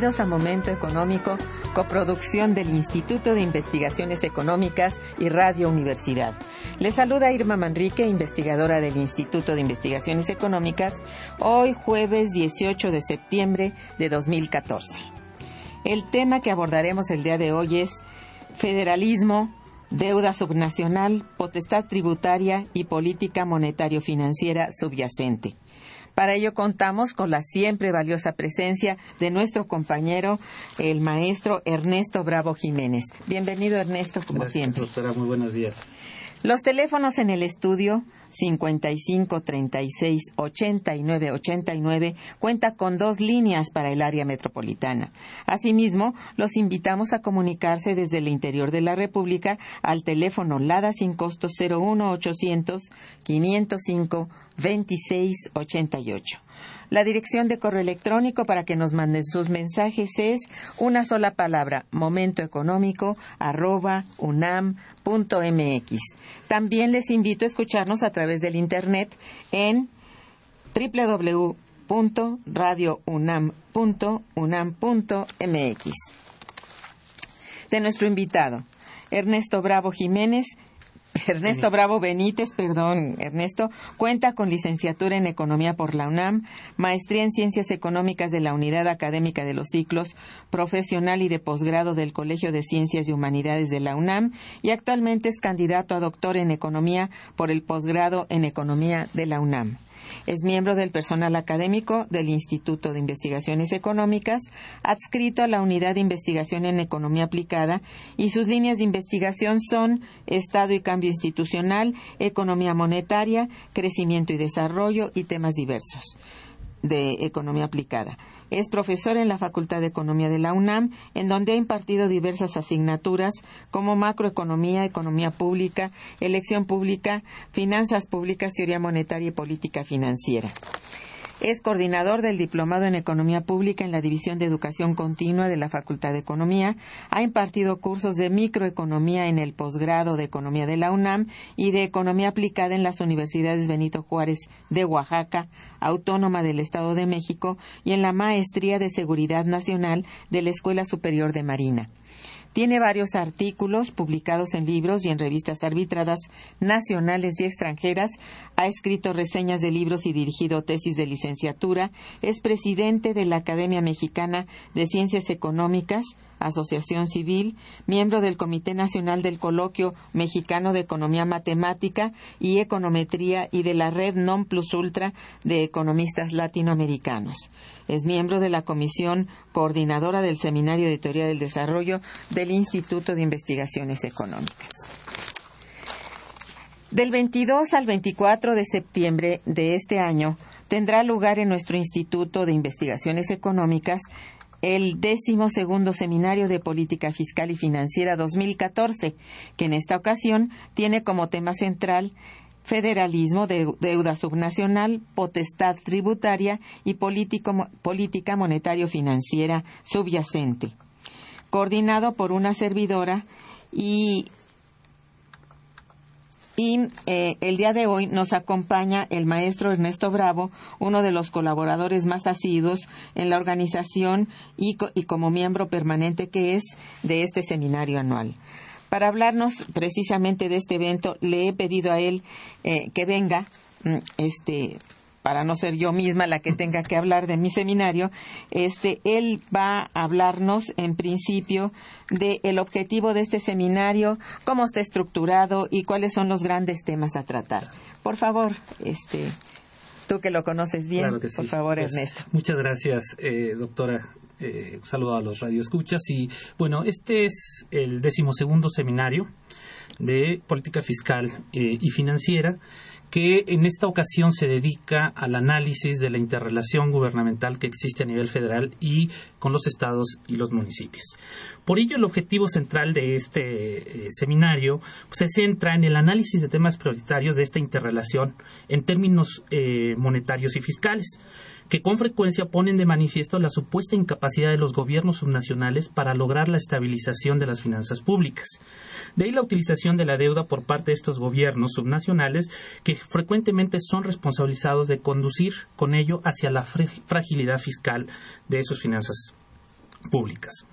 Bienvenidos a Momento Económico, coproducción del Instituto de Investigaciones Económicas y Radio Universidad. Les saluda Irma Manrique, investigadora del Instituto de Investigaciones Económicas, hoy jueves 18 de septiembre de 2014. El tema que abordaremos el día de hoy es federalismo, deuda subnacional, potestad tributaria y política monetario-financiera subyacente. Para ello contamos con la siempre valiosa presencia de nuestro compañero, el maestro Ernesto Bravo Jiménez. Bienvenido, Ernesto, como siempre. Doctora, muy buenos días. Los teléfonos en el estudio 55 36 89 89 cuenta con dos líneas para el área metropolitana. Asimismo, los invitamos a comunicarse desde el interior de la República al teléfono LADA sin costo 01 800 505 2688. La dirección de correo electrónico para que nos manden sus mensajes es una sola palabra, momentoeconómico arroba También les invito a escucharnos a través del Internet en www.radiounam.unam.mx. De nuestro invitado, Ernesto Bravo Jiménez, Ernesto Bravo Benítez, perdón, Ernesto, cuenta con licenciatura en Economía por la UNAM, maestría en Ciencias Económicas de la Unidad Académica de los Ciclos Profesional y de Posgrado del Colegio de Ciencias y Humanidades de la UNAM y actualmente es candidato a doctor en Economía por el posgrado en Economía de la UNAM. Es miembro del personal académico del Instituto de Investigaciones Económicas, adscrito a la Unidad de Investigación en Economía Aplicada, y sus líneas de investigación son Estado y Cambio Institucional, Economía Monetaria, Crecimiento y Desarrollo y temas diversos de economía aplicada. Es profesor en la Facultad de Economía de la UNAM, en donde ha impartido diversas asignaturas como macroeconomía, economía pública, elección pública, finanzas públicas, teoría monetaria y política financiera. Es coordinador del Diplomado en Economía Pública en la División de Educación Continua de la Facultad de Economía. Ha impartido cursos de microeconomía en el posgrado de Economía de la UNAM y de Economía Aplicada en las Universidades Benito Juárez de Oaxaca, Autónoma del Estado de México y en la Maestría de Seguridad Nacional de la Escuela Superior de Marina. Tiene varios artículos publicados en libros y en revistas arbitradas nacionales y extranjeras. Ha escrito reseñas de libros y dirigido tesis de licenciatura. Es presidente de la Academia Mexicana de Ciencias Económicas, Asociación Civil, miembro del Comité Nacional del Coloquio Mexicano de Economía Matemática y Econometría y de la Red Non Plus Ultra de Economistas Latinoamericanos. Es miembro de la Comisión Coordinadora del Seminario de Teoría del Desarrollo del Instituto de Investigaciones Económicas. Del 22 al 24 de septiembre de este año tendrá lugar en nuestro Instituto de Investigaciones Económicas el décimo segundo Seminario de Política Fiscal y Financiera 2014, que en esta ocasión tiene como tema central federalismo, deuda subnacional, potestad tributaria y política monetario-financiera subyacente, coordinado por una servidora y y eh, el día de hoy nos acompaña el maestro Ernesto Bravo, uno de los colaboradores más asiduos en la organización y, como miembro permanente que es de este seminario anual. Para hablarnos precisamente de este evento, le he pedido a él eh, que venga mm, este, para no ser yo misma la que tenga que hablar de mi seminario, este, él va a hablarnos en principio del objetivo de este seminario, cómo está estructurado y cuáles son los grandes temas a tratar. Por favor, este, tú que lo conoces bien, por favor, pues, Ernesto. Muchas gracias, eh, doctora. Eh, saludo a los radioescuchas y bueno, este es el decimosegundo seminario de política fiscal eh, y financiera que en esta ocasión se dedica al análisis de la interrelación gubernamental que existe a nivel federal y con los estados y los municipios. Por ello, el objetivo central de este eh, seminario pues, se centra en el análisis de temas prioritarios de esta interrelación en términos eh, monetarios y fiscales que con frecuencia ponen de manifiesto la supuesta incapacidad de los gobiernos subnacionales para lograr la estabilización de las finanzas públicas. De ahí la utilización de la deuda por parte de estos gobiernos subnacionales que frecuentemente son responsabilizados de conducir con ello hacia la fragilidad fiscal de sus finanzas públicas.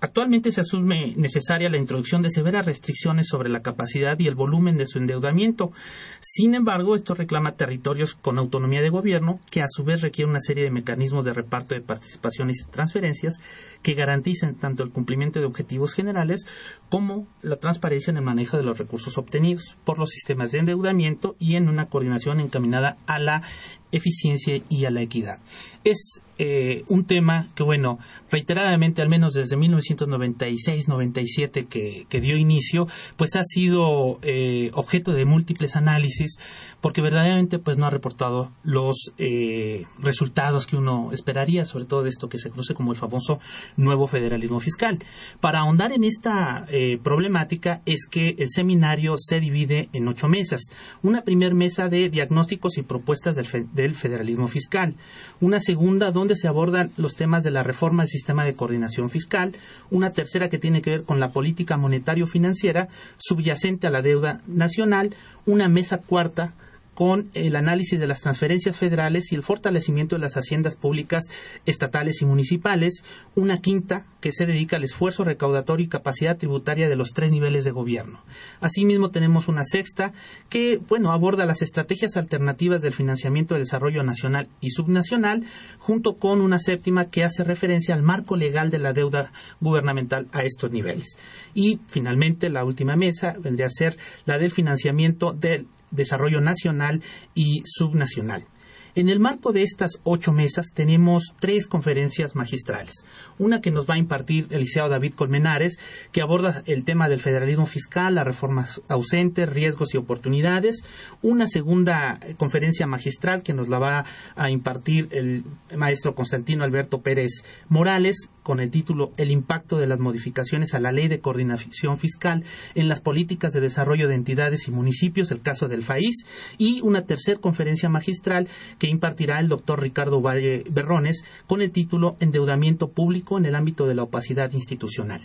Actualmente se asume necesaria la introducción de severas restricciones sobre la capacidad y el volumen de su endeudamiento. Sin embargo, esto reclama territorios con autonomía de gobierno, que a su vez requiere una serie de mecanismos de reparto de participaciones y transferencias que garanticen tanto el cumplimiento de objetivos generales como la transparencia en el manejo de los recursos obtenidos por los sistemas de endeudamiento y en una coordinación encaminada a la eficiencia y a la equidad. Es eh, un tema que, bueno, reiteradamente, al menos desde 1996-97 que, que, dio inicio, pues ha sido eh, objeto de múltiples análisis, porque verdaderamente pues no ha reportado los eh, resultados que uno esperaría, sobre todo de esto que se conoce como el famoso nuevo federalismo fiscal. Para ahondar en esta problemática es que el seminario se divide en ocho mesas. Una primera mesa de diagnósticos y propuestas del, del federalismo fiscal. Una segunda donde se abordan los temas de la reforma del sistema de coordinación fiscal, una tercera que tiene que ver con la política monetario-financiera subyacente a la deuda nacional, una mesa cuarta con el análisis de las transferencias federales y el fortalecimiento de las haciendas públicas estatales y municipales, una quinta que se dedica al esfuerzo recaudatorio y capacidad tributaria de los tres niveles de gobierno. Asimismo, tenemos una sexta que, bueno, aborda las estrategias alternativas del financiamiento del desarrollo nacional y subnacional, junto con una séptima que hace referencia al marco legal de la deuda gubernamental a estos niveles. Y, finalmente, la última mesa vendría a ser la del financiamiento del desarrollo nacional y subnacional. En el marco de estas ocho mesas tenemos tres conferencias magistrales. Una que nos va a impartir el licenciado David Colmenares, que aborda el tema del federalismo fiscal, las reformas ausentes, riesgos y oportunidades. Una segunda conferencia magistral que nos la va a impartir el maestro Constantino Alberto Pérez Morales, con el título El impacto de las modificaciones a la ley de coordinación fiscal en las políticas de desarrollo de entidades y municipios, el caso del país, y una tercera conferencia magistral que impartirá el doctor Ricardo Valle Berrones con el título Endeudamiento público en el ámbito de la opacidad institucional.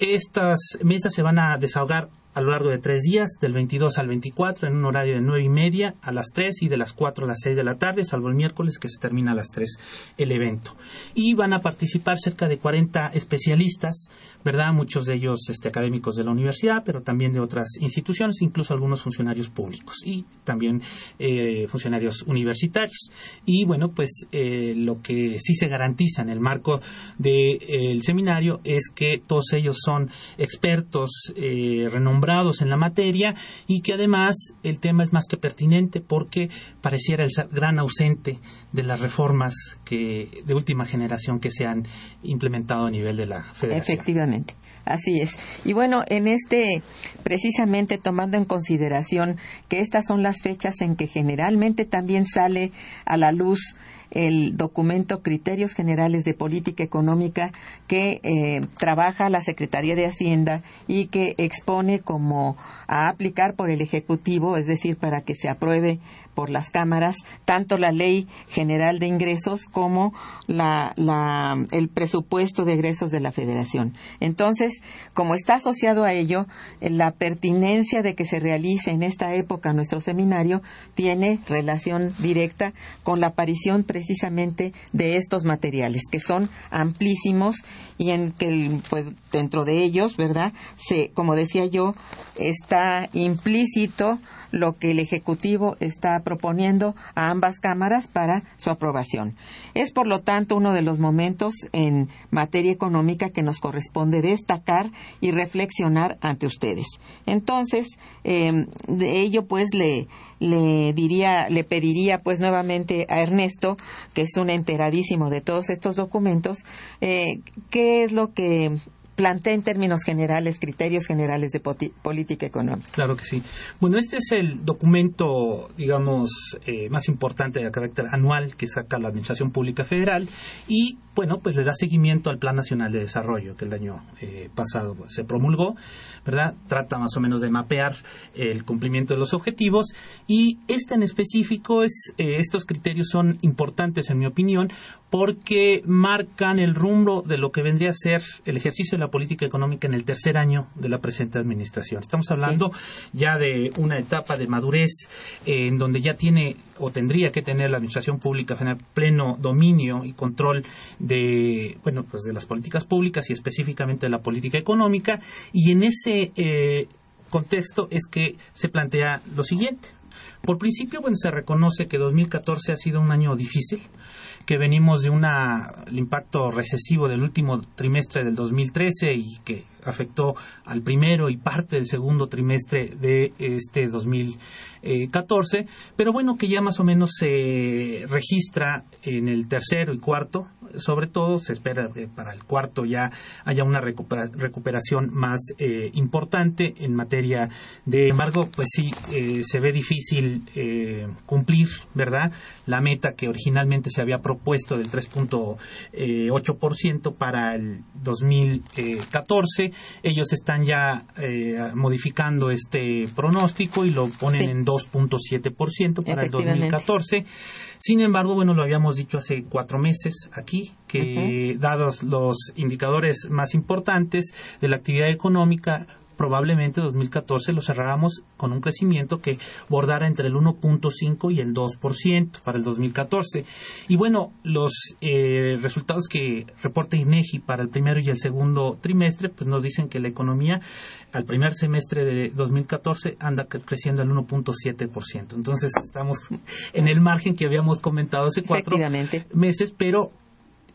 Estas mesas se van a desahogar a lo largo de tres días, del 22 al 24, en un horario de nueve y media a las 3 y de las 4 a las 6 de la tarde, salvo el miércoles que se termina a las 3 el evento. Y van a participar cerca de 40 especialistas, ¿verdad? Muchos de ellos este, académicos de la universidad, pero también de otras instituciones, incluso algunos funcionarios públicos y también eh, funcionarios universitarios. Y bueno, pues eh, lo que sí se garantiza en el marco del de, eh, seminario es que todos ellos son expertos renombrados en la materia y que además el tema es más que pertinente porque pareciera el gran ausente de las reformas que de última generación que se han implementado a nivel de la federación. Efectivamente. Así es. Y bueno, en este, precisamente tomando en consideración que estas son las fechas en que generalmente también sale a la luz el documento Criterios Generales de Política Económica que eh, trabaja la Secretaría de Hacienda y que expone como a aplicar por el Ejecutivo, es decir, para que se apruebe por las cámaras tanto la Ley General de Ingresos como el presupuesto de egresos de la Federación. Entonces, como está asociado a ello, la pertinencia de que se realice en esta época nuestro seminario tiene relación directa con la aparición precisamente de estos materiales, que son amplísimos y en que, pues, dentro de ellos, ¿verdad? Se, como decía yo, está implícito lo que el Ejecutivo está proponiendo a ambas cámaras para su aprobación. Es, por lo tanto, uno de los momentos en materia económica que nos corresponde destacar y reflexionar ante ustedes. Entonces, em, de ello, pues, le, le diría, le pediría pues nuevamente a Ernesto, que es un enteradísimo de todos estos documentos, eh, qué es lo que plantea en términos generales criterios generales de política económica. Claro que sí. Bueno, este es el documento, digamos, eh, más importante de carácter anual que saca la Administración Pública Federal y, bueno, pues le da seguimiento al Plan Nacional de Desarrollo que el año eh, pasado se promulgó, ¿verdad? Trata más o menos de mapear el cumplimiento de los objetivos y este en específico es, eh, estos criterios son importantes en mi opinión porque marcan el rumbo de lo que vendría a ser el ejercicio de la política económica en el tercer año de la presente administración. Estamos hablando ya de una etapa de madurez eh, en donde ya tiene o tendría que tener la administración pública general pleno dominio y control de bueno pues de las políticas públicas y específicamente de la política económica. Y en ese eh, contexto es que se plantea lo siguiente. Por principio, bueno, se reconoce que 2014 ha sido un año difícil, que venimos de un impacto recesivo del último trimestre del 2013 y que afectó al primero y parte del segundo trimestre de este 2014, pero bueno, que ya más o menos se registra en el tercero y cuarto, sobre todo se espera que para el cuarto ya haya una recuperación más eh, importante en materia de embargo, pues sí, eh, se ve difícil eh, cumplir, ¿verdad? La meta que originalmente se había propuesto del 3.8% para el 2014 ellos están ya eh, modificando este pronóstico y lo ponen en 2.7% para el 2014. Sin embargo, bueno, lo habíamos dicho hace cuatro meses aquí, que dados los indicadores más importantes de la actividad económica, probablemente 2014 lo cerráramos con un crecimiento que bordara entre el 1.5 y el 2% para el 2014. Y bueno, los eh, resultados que reporta INEGI para el primero y el segundo trimestre, pues nos dicen que la economía al primer semestre de 2014 anda creciendo al 1.7%. Entonces estamos en el margen que habíamos comentado hace cuatro meses, pero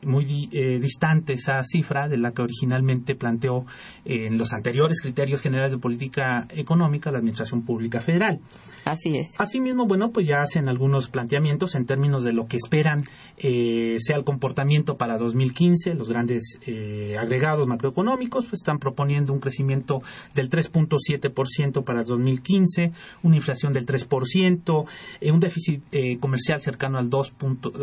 muy eh, distante esa cifra de la que originalmente planteó eh, en los anteriores criterios generales de política económica la Administración Pública Federal. Así es. Asimismo, bueno, pues ya hacen algunos planteamientos en términos de lo que esperan eh, sea el comportamiento para 2015. Los grandes agregados macroeconómicos pues, están proponiendo un crecimiento del 3.7% para 2015, una inflación del 3%, un déficit comercial cercano al 2,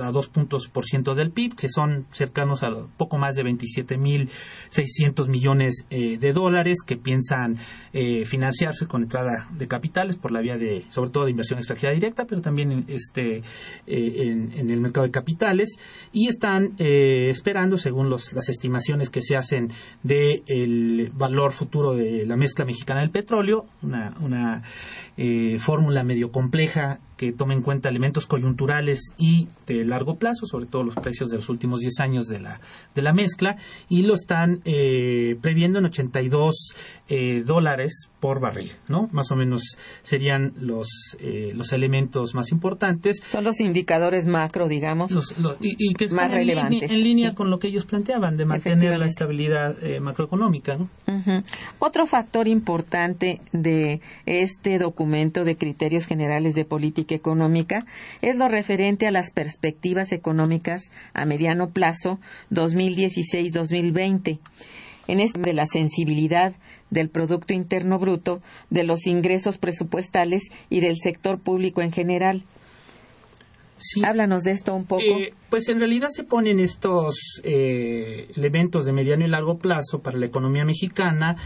a 2 puntos por ciento del PIB, que son cercanos a poco más de 27.600 millones eh, de dólares que piensan eh, financiarse con entrada de capitales por la vía de, sobre todo de inversión extranjera directa, pero también este, eh, en, el mercado de capitales. Y están esperando, según los, las estimaciones que se hacen del valor futuro de la mezcla mexicana del petróleo, una, una fórmula medio compleja que tome en cuenta elementos coyunturales y de largo plazo, sobre todo los precios de los últimos 10 años de la, de la mezcla, y lo están eh, previendo en 82 eh, dólares por barril, ¿no? Más o menos serían los, eh, los elementos más importantes. Son los indicadores macro, digamos, y, que más relevantes. En línea, con lo que ellos planteaban, de mantener la estabilidad macroeconómica. Otro factor importante de este documento de criterios generales de política económica es lo referente a las perspectivas económicas a mediano plazo 2016-2020. En este de la sensibilidad del Producto Interno Bruto, de los ingresos presupuestales y del sector público en general. Háblanos de esto un poco. Eh, pues en realidad se ponen estos eh, elementos de mediano y largo plazo para la economía mexicana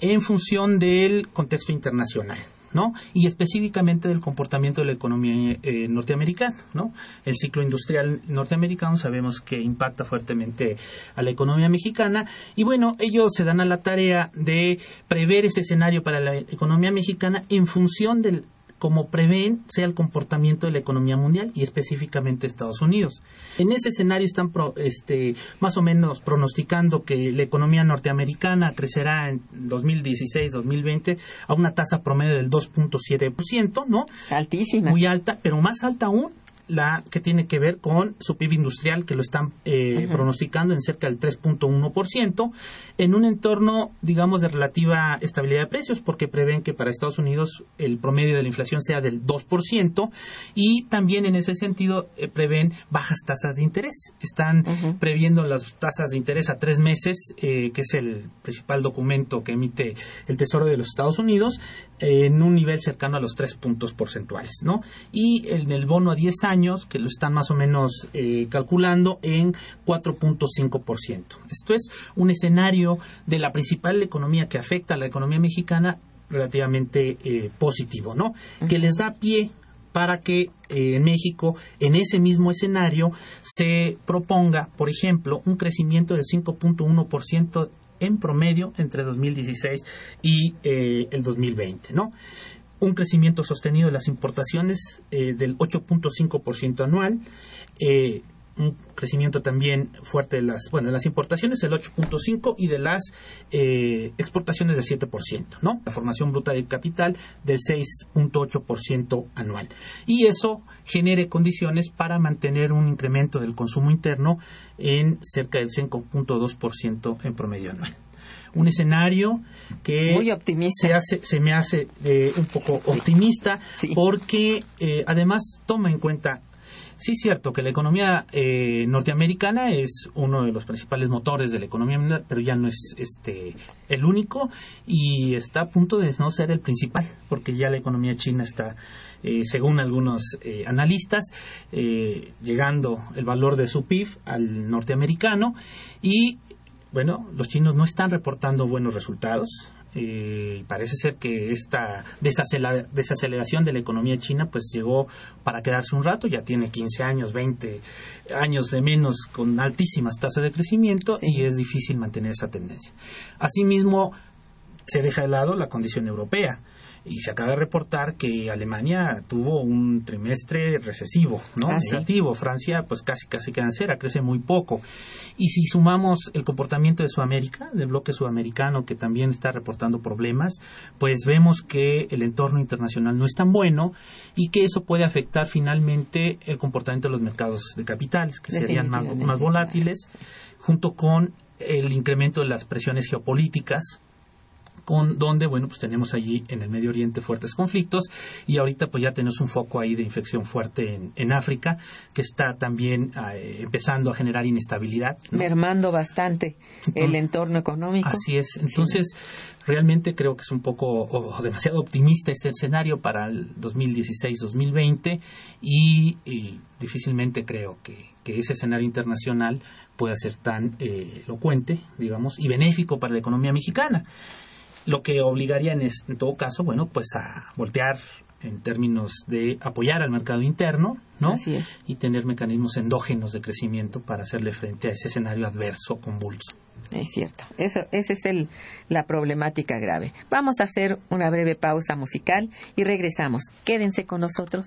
en función del contexto internacional. ¿No? Y específicamente del comportamiento de la economía eh, norteamericana, ¿no? El ciclo industrial norteamericano sabemos que impacta fuertemente a la economía mexicana y bueno, ellos se dan a la tarea de prever ese escenario para la economía mexicana en función del como prevén sea el comportamiento de la economía mundial y específicamente Estados Unidos. En ese escenario están este, más o menos pronosticando que la economía norteamericana crecerá en 2016-2020 a una tasa promedio del 2.7%, ¿no? Altísima. Muy alta, pero más alta aún la que tiene que ver con su PIB industrial, que lo están eh, pronosticando en cerca del 3.1%, en un entorno, digamos, de relativa estabilidad de precios, porque prevén que para Estados Unidos el promedio de la inflación sea del 2%, y también en ese sentido eh, prevén bajas tasas de interés. Están previendo las tasas de interés a tres meses, eh, que es el principal documento que emite el Tesoro de los Estados Unidos, en un nivel cercano a los tres puntos porcentuales, ¿no? Y en el bono a 10 años, que lo están más o menos eh, calculando en 4.5%. Esto es un escenario de la principal economía que afecta a la economía mexicana relativamente eh, positivo, ¿no? Que les da pie para que eh, en México, en ese mismo escenario, se proponga, por ejemplo, un crecimiento del 5.1% en promedio entre 2016 y eh, el 2020, ¿no? Un crecimiento sostenido de las importaciones eh, del 8.5% anual, eh, un crecimiento también fuerte de las, bueno, de las importaciones el 8.5 y de las exportaciones del 7%, ¿no? La formación bruta de capital del 6.8% anual. Y eso genere condiciones para mantener un incremento del consumo interno en cerca del 5.2% en promedio anual un escenario que se hace se me hace eh, un poco optimista porque eh, además toma en cuenta Sí, es cierto que la economía eh, norteamericana es uno de los principales motores de la economía pero ya no es este el único y está a punto de no ser el principal, porque ya la economía china está, eh, según algunos eh, analistas, llegando el valor de su PIB al norteamericano y bueno, los chinos no están reportando buenos resultados. Eh, parece ser que esta desaceleración de la economía china pues llegó para quedarse un rato, ya tiene 15 años, 20 años de menos con altísimas tasas de crecimiento y es difícil mantener esa tendencia. Asimismo, se deja de lado la condición europea y se acaba de reportar que Alemania tuvo un trimestre recesivo, ¿no? Ah, Negativo. Francia, pues casi casi queda en cera, crece muy poco. Y si sumamos el comportamiento de Sudamérica, del bloque sudamericano, que también está reportando problemas, pues vemos que el entorno internacional no es tan bueno y que eso puede afectar finalmente el comportamiento de los mercados de capitales, que serían más, más volátiles, junto con el incremento de las presiones geopolíticas con donde bueno pues tenemos allí en el Medio Oriente fuertes conflictos y ahorita pues ya tenemos un foco ahí de infección fuerte en, en África que está también eh, empezando a generar inestabilidad mermando bastante el entorno económico. así es. Entonces realmente creo que es un poco o, demasiado optimista este escenario para el 2016-2020 y, y, difícilmente creo que, que ese escenario internacional pueda ser tan eh, elocuente, digamos, y benéfico para la economía mexicana. Lo que obligaría en, en todo caso, bueno, pues a voltear en términos de apoyar al mercado interno, ¿no? Así es. Y tener mecanismos endógenos de crecimiento para hacerle frente a ese escenario adverso convulso. Es cierto, eso, esa es el, la problemática grave. Vamos a hacer una breve pausa musical y regresamos. Quédense con nosotros.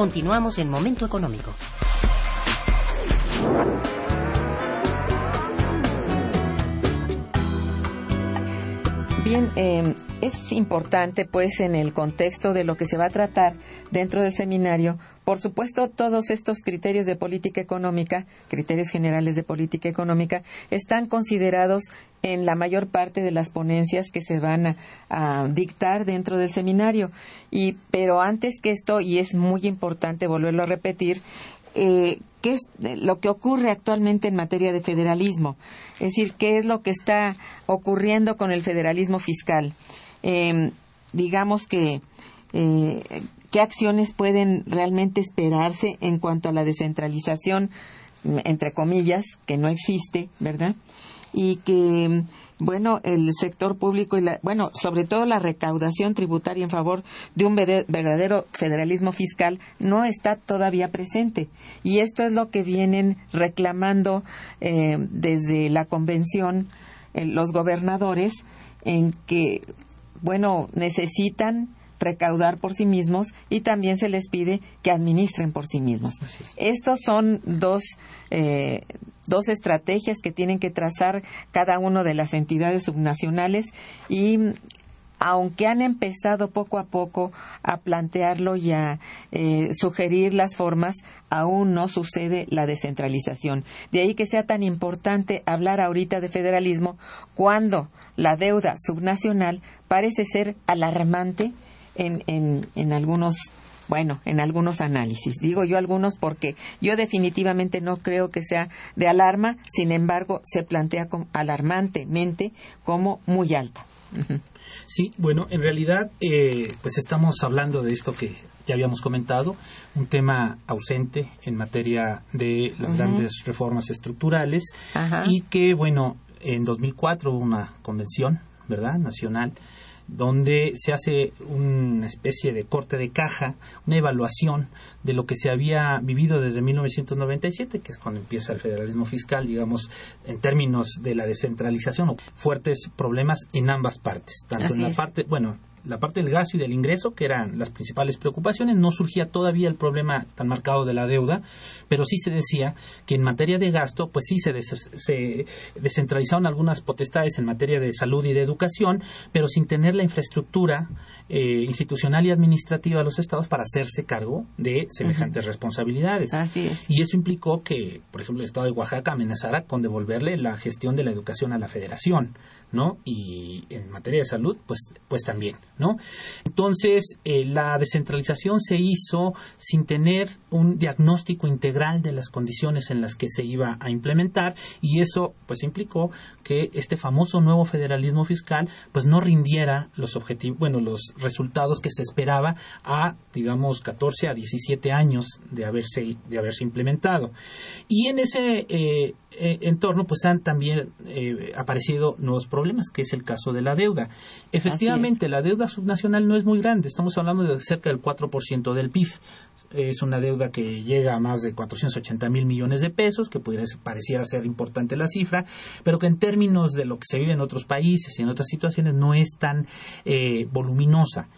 Continuamos en Momento Económico. Bien, eh, es importante, pues, en el contexto de lo que se va a tratar dentro del seminario, por supuesto, todos estos criterios de política económica, criterios generales de política económica, están considerados en la mayor parte de las ponencias que se van a, dictar dentro del seminario. Y, pero antes que esto, y es muy importante volverlo a repetir, eh, qué es lo que ocurre actualmente en materia de federalismo, es decir, qué es lo que está ocurriendo con el federalismo fiscal. Eh, digamos que eh, qué acciones pueden realmente esperarse en cuanto a la descentralización, entre comillas, que no existe, ¿verdad? Y que bueno, el sector público y la, bueno, sobre todo la recaudación tributaria en favor de un verdadero federalismo fiscal no está todavía presente. Y esto es lo que vienen reclamando eh, desde la convención eh, los gobernadores en que, bueno, necesitan recaudar por sí mismos y también se les pide que administren por sí mismos. Estos son dos eh, dos estrategias que tienen que trazar cada una de las entidades subnacionales y aunque han empezado poco a poco a plantearlo y a eh, sugerir las formas, aún no sucede la descentralización. De ahí que sea tan importante hablar ahorita de federalismo cuando la deuda subnacional parece ser alarmante en, en, en algunos bueno, en algunos análisis. Digo yo algunos porque yo definitivamente no creo que sea de alarma, sin embargo, se plantea como alarmantemente como muy alta. Sí, bueno, en realidad, eh, pues estamos hablando de esto que ya habíamos comentado, un tema ausente en materia de las grandes reformas estructurales y que, bueno, en 2004 hubo una convención, ¿verdad?, nacional donde se hace una especie de corte de caja, una evaluación de lo que se había vivido desde 1997, que es cuando empieza el federalismo fiscal, digamos, en términos de la descentralización, fuertes problemas en ambas partes, tanto Así en la es. parte, bueno, la parte del gasto y del ingreso, que eran las principales preocupaciones, no surgía todavía el problema tan marcado de la deuda, pero sí se decía que en materia de gasto, pues sí se, des- se descentralizaron algunas potestades en materia de salud y de educación, pero sin tener la infraestructura eh, institucional y administrativa de los estados para hacerse cargo de semejantes responsabilidades. Así es. Y eso implicó que, por ejemplo, el Estado de Oaxaca amenazara con devolverle la gestión de la educación a la Federación, ¿no? Y en materia de salud, pues, pues también, ¿no? Entonces, eh, la descentralización se hizo sin tener un diagnóstico integral de las condiciones en las que se iba a implementar y eso, pues, implicó que este famoso nuevo federalismo fiscal, pues, no rindiera los objetivos, bueno, los resultados que se esperaba a, digamos, 14 a 17 años de haberse, de haberse implementado. Y en ese eh, eh, entorno, pues han también aparecido nuevos problemas, que es el caso de la deuda. Efectivamente, la deuda subnacional no es muy grande, estamos hablando de cerca del 4% del PIB. Es una deuda que llega a más de 480 mil millones de pesos, que pudiera, pareciera ser importante la cifra, pero que en términos de lo que se vive en otros países y en otras situaciones no es tan eh, voluminosa.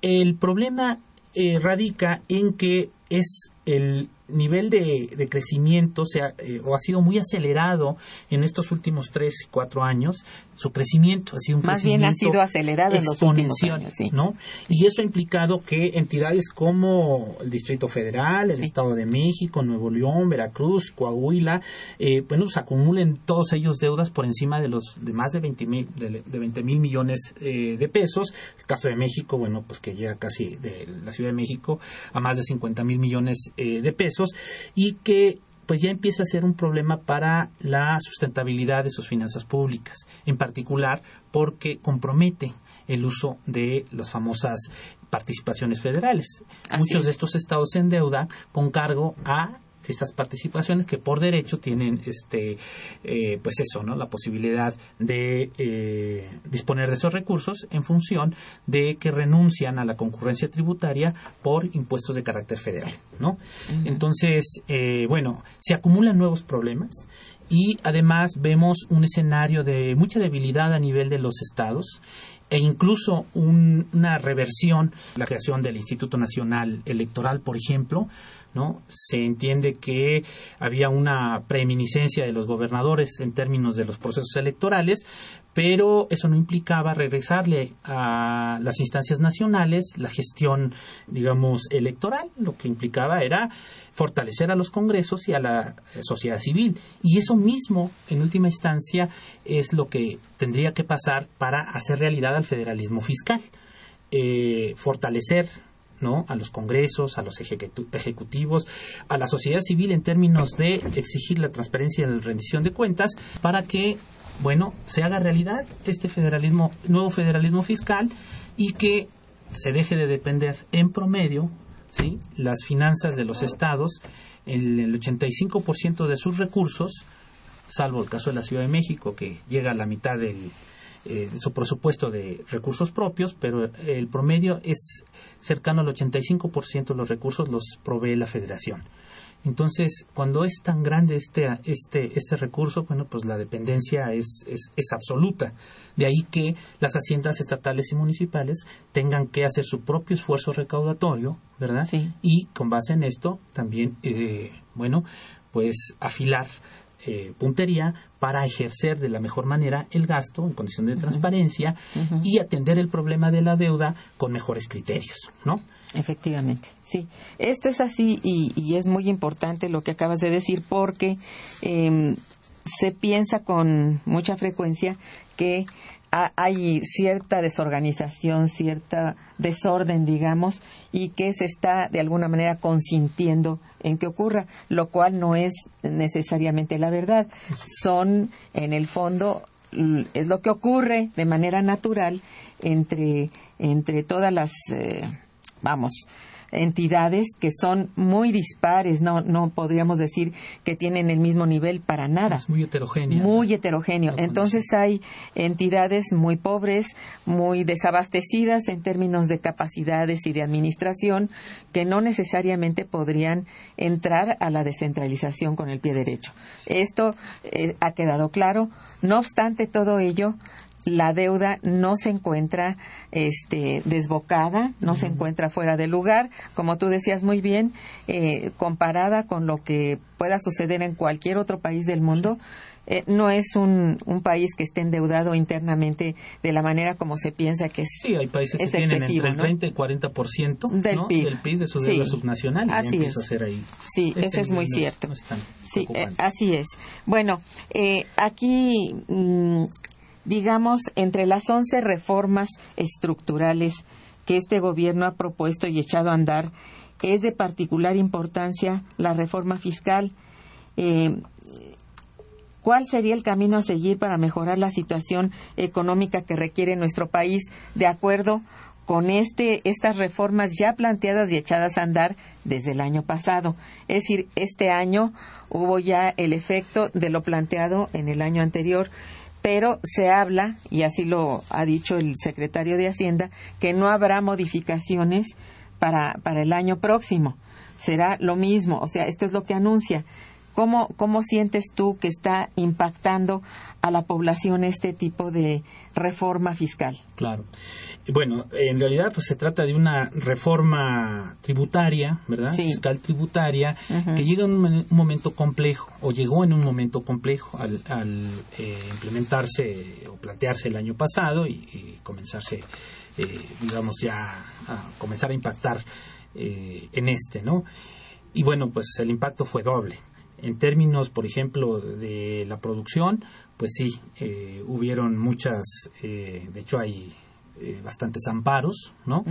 El problema eh, radica en que es el nivel de, de crecimiento se ha, eh, o ha sido muy acelerado en estos últimos tres y cuatro años. Su crecimiento ha sido un Más bien ha crecimiento sido acelerado en los años, sí. ¿no? Y eso ha implicado que entidades como el Distrito Federal, el Estado de México, Nuevo León, Veracruz, Coahuila, eh, bueno, se acumulen todos ellos deudas por encima de los de más de 20 mil de, de 20 mil millones eh, de pesos. El caso de México, bueno, pues que llega casi de la Ciudad de México a más de 50 mil millones eh, de pesos y que pues ya empieza a ser un problema para la sustentabilidad de sus finanzas públicas, en particular porque compromete el uso de las famosas participaciones federales. Así Muchos es. de estos estados en deuda con cargo a estas participaciones que por derecho tienen este eh, pues eso no la posibilidad de eh, disponer de esos recursos en función de que renuncian a la concurrencia tributaria por impuestos de carácter federal no entonces eh, bueno se acumulan nuevos problemas y además vemos un escenario de mucha debilidad a nivel de los estados e incluso un- una reversión, la creación del Instituto Nacional Electoral, por ejemplo, ¿no? Se entiende que había una preeminiscencia de los gobernadores en términos de los procesos electorales, pero eso no implicaba regresarle a las instancias nacionales la gestión, digamos, electoral. Lo que implicaba era fortalecer a los congresos y a la sociedad civil. Y eso mismo, en última instancia, es lo que tendría que pasar para hacer realidad al federalismo fiscal. Eh, fortalecer ¿no? a los congresos, a los ejecutivos, a la sociedad civil en términos de exigir la transparencia y la rendición de cuentas para que, bueno, se haga realidad este federalismo, nuevo federalismo fiscal y que se deje de depender en promedio, ¿sí? las finanzas de los estados, en el 85% de sus recursos, salvo el caso de la Ciudad de México, que llega a la mitad del, eh, de su presupuesto de recursos propios, pero el promedio es cercano al 85% de los recursos los provee la Federación. Entonces, cuando es tan grande este, este, este recurso, bueno, pues la dependencia es, es, es absoluta. De ahí que las haciendas estatales y municipales tengan que hacer su propio esfuerzo recaudatorio, ¿verdad? Sí. Y con base en esto, también, eh, bueno, pues afilar eh, puntería para ejercer de la mejor manera el gasto en condición de transparencia y atender el problema de la deuda con mejores criterios, ¿no? Efectivamente, sí. Esto es así y, y es muy importante lo que acabas de decir porque eh, se piensa con mucha frecuencia que ha- hay cierta desorganización, cierta desorden, digamos, y que se está de alguna manera consintiendo en que ocurra, lo cual no es necesariamente la verdad. Son, en el fondo, es lo que ocurre de manera natural entre, entre todas las, eh, vamos, entidades que son muy dispares, no, no podríamos decir que tienen el mismo nivel para nada. Es muy heterogéneo. Muy heterogéneo. Entonces hay entidades muy pobres, muy desabastecidas en términos de capacidades y de administración que no necesariamente podrían entrar a la descentralización con el pie derecho. Esto eh, ha quedado claro. No obstante todo ello, la deuda no se encuentra este, desbocada, no se encuentra fuera de lugar, como tú decías muy bien, eh, comparada con lo que pueda suceder en cualquier otro país del mundo. Eh, no es un, un, país que esté endeudado internamente de la manera como se piensa que es. Sí, hay países que tienen entre el 30 y el 40% del, ¿no? PIB. del PIB de su deuda Sí. subnacional. y Así es. a ser ahí. Sí, Este eso es muy no cierto. no es tan Sí, eh, así es. Bueno, eh, aquí, mm, digamos, entre las 11 reformas estructurales que este gobierno ha propuesto y echado a andar, es de particular importancia la reforma fiscal. Eh, ¿Cuál sería el camino a seguir para mejorar la situación económica que requiere nuestro país de acuerdo con este, estas reformas ya planteadas y echadas a andar desde el año pasado? Es decir, este año hubo ya el efecto de lo planteado en el año anterior, pero se habla, y así lo ha dicho el secretario de Hacienda, que no habrá modificaciones para, para el año próximo. Será lo mismo, o sea, esto es lo que anuncia. ¿Cómo, ¿Cómo sientes tú que está impactando a la población este tipo de reforma fiscal? Claro. Bueno, en realidad pues se trata de una reforma tributaria, ¿verdad? Sí. Fiscal tributaria, que llega en un, momen- un momento complejo, o llegó en un momento complejo al, al, eh, implementarse o plantearse el año pasado y, y comenzarse, eh, digamos, ya a comenzar a impactar eh, en este, ¿no? Y bueno, pues el impacto fue doble. En términos, por ejemplo, de la producción, pues sí, eh, hubieron muchas, eh, de hecho hay eh, bastantes amparos, ¿no?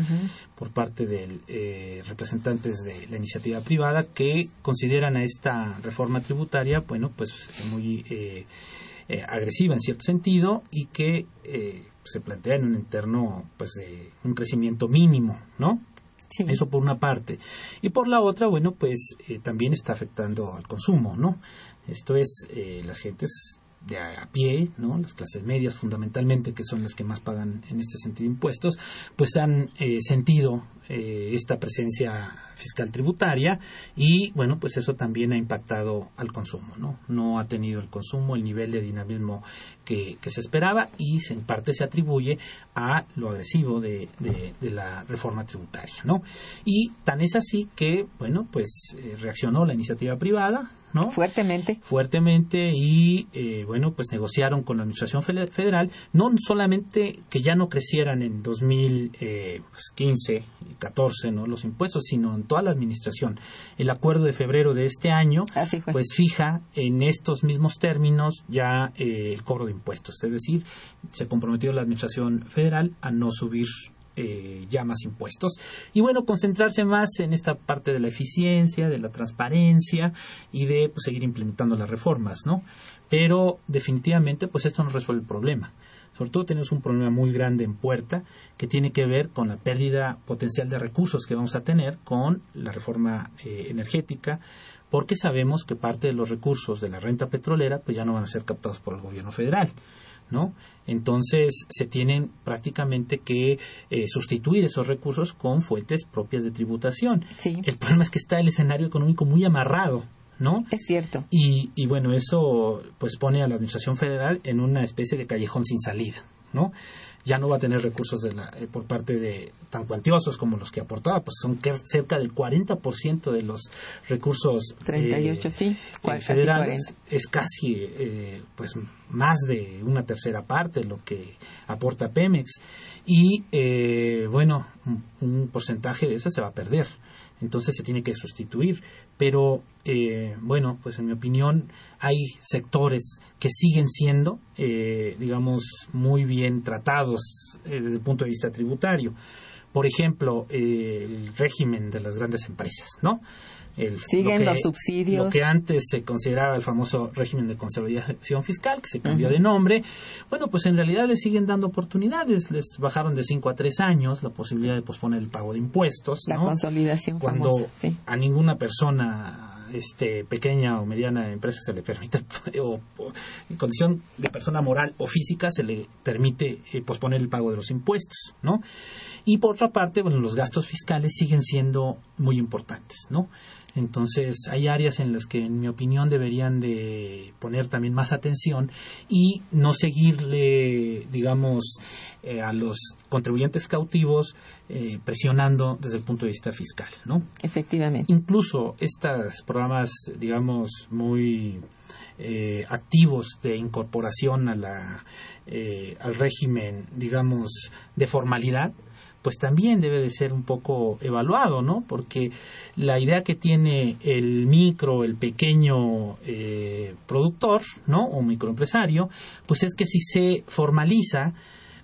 Por parte de eh, representantes de la iniciativa privada que consideran a esta reforma tributaria, bueno, pues muy eh, eh, agresiva en cierto sentido y que eh, se plantea en un entorno, pues, de un crecimiento mínimo, ¿no? Sí. Eso por una parte. Y por la otra, bueno, pues eh, también está afectando al consumo, ¿no? Esto es, eh, las gentes de a, pie, ¿no? Las clases medias fundamentalmente, que son las que más pagan en este sentido impuestos, pues han eh, sentido eh, esta presencia fiscal tributaria y, bueno, pues eso también ha impactado al consumo, ¿no? No ha tenido el consumo el nivel de dinamismo que, se esperaba y en parte se atribuye a lo agresivo de la reforma tributaria, ¿no? Y tan es así que, bueno, pues eh, reaccionó la iniciativa privada, ¿no? Fuertemente. fuertemente y eh, bueno pues negociaron con la administración federal no solamente que ya no crecieran en 2015 y 14 no los impuestos sino en toda la administración el acuerdo de febrero de este año Así fue. pues fija en estos mismos términos ya eh, el cobro de impuestos es decir se comprometió la administración federal a no subir eh, ya más impuestos. Y bueno concentrarse más en esta parte de la eficiencia de la transparencia y de pues, seguir implementando las reformas no pero definitivamente pues esto no resuelve el problema. Sobre todo tenemos un problema muy grande en puerta que tiene que ver con la pérdida potencial de recursos que vamos a tener con la reforma eh, energética porque sabemos que parte de los recursos de la renta petrolera pues ya no van a ser captados por el gobierno federal ¿no? Entonces se tienen prácticamente que eh, sustituir esos recursos con fuentes propias de tributación. Sí. El problema es que está el escenario económico muy amarrado, ¿no? Es cierto. Y, y bueno, eso pues pone a la Administración Federal en una especie de callejón sin salida, ¿no? Ya no va a tener recursos de la, eh, por parte de tan cuantiosos como los que aportaba, pues son que- cerca del 40% de los recursos 38, sí, eh, cua- casi federales 40. es casi eh, pues más de una tercera parte lo que aporta Pemex y eh, bueno un, un porcentaje de eso se va a perder entonces se tiene que sustituir pero eh, bueno pues en mi opinión hay sectores que siguen siendo eh, digamos muy bien tratados eh, desde el punto de vista tributario por ejemplo, eh, el régimen de las grandes empresas, ¿no? El, Siguen lo que- los subsidios. Lo que antes se consideraba el famoso régimen de consolidación fiscal, que se cambió de nombre. Bueno, pues en realidad les siguen dando oportunidades. Les bajaron de 5 a 3 años la posibilidad de posponer el pago de impuestos. La ¿no? consolidación Cuando famosa, sí. a ninguna persona este pequeña o mediana empresa se le permite o, o en condición de persona moral o física se le permite eh, posponer el pago de los impuestos, ¿no? Y por otra parte, bueno, los gastos fiscales siguen siendo muy importantes, ¿no? Entonces, hay áreas en las que, en mi opinión, deberían de poner también más atención y no seguirle, digamos, eh, a los contribuyentes cautivos eh, presionando desde el punto de vista fiscal, ¿no? Efectivamente. Incluso estos programas, digamos, muy eh, activos de incorporación a la, eh, al régimen, digamos, de formalidad, pues también debe de ser un poco evaluado, ¿no? Porque la idea que tiene el micro, el pequeño eh, productor, ¿no? O microempresario, pues es que si se formaliza,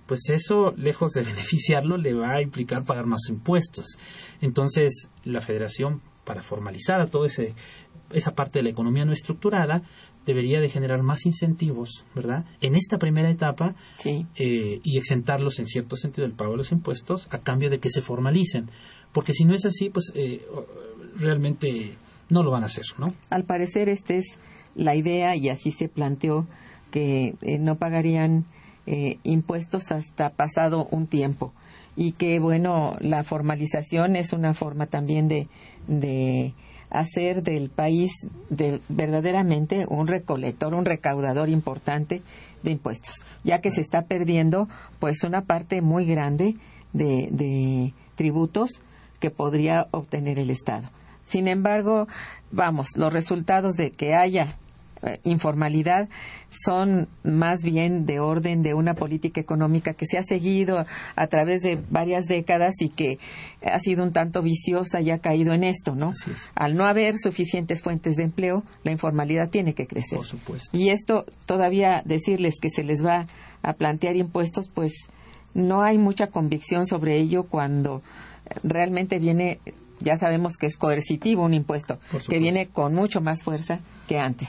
pues eso, lejos de beneficiarlo, le va a implicar pagar más impuestos. Entonces, la federación, para formalizar a toda esa parte de la economía no estructurada, debería de generar más incentivos, ¿verdad? En esta primera etapa Sí. eh, y exentarlos en cierto sentido del pago de los impuestos a cambio de que se formalicen. Porque si no es así, pues eh, realmente no lo van a hacer, ¿no? Al parecer, esta es la idea y así se planteó que eh, no pagarían eh, impuestos hasta pasado un tiempo y que, bueno, la formalización es una forma también de, de hacer del país de, verdaderamente un recolector, un recaudador importante de impuestos, ya que se está perdiendo pues una parte muy grande de, de tributos que podría obtener el Estado. Sin embargo, vamos, los resultados de que haya eh, informalidad son más bien de orden de una política económica que se ha seguido a través de varias décadas y que ha sido un tanto viciosa y ha caído en esto, ¿no? Es. Al no haber suficientes fuentes de empleo, la informalidad tiene que crecer. Por supuesto. Y esto todavía decirles que se les va a plantear impuestos, pues no hay mucha convicción sobre ello cuando realmente viene, ya sabemos que es coercitivo un impuesto, que viene con mucho más fuerza que antes.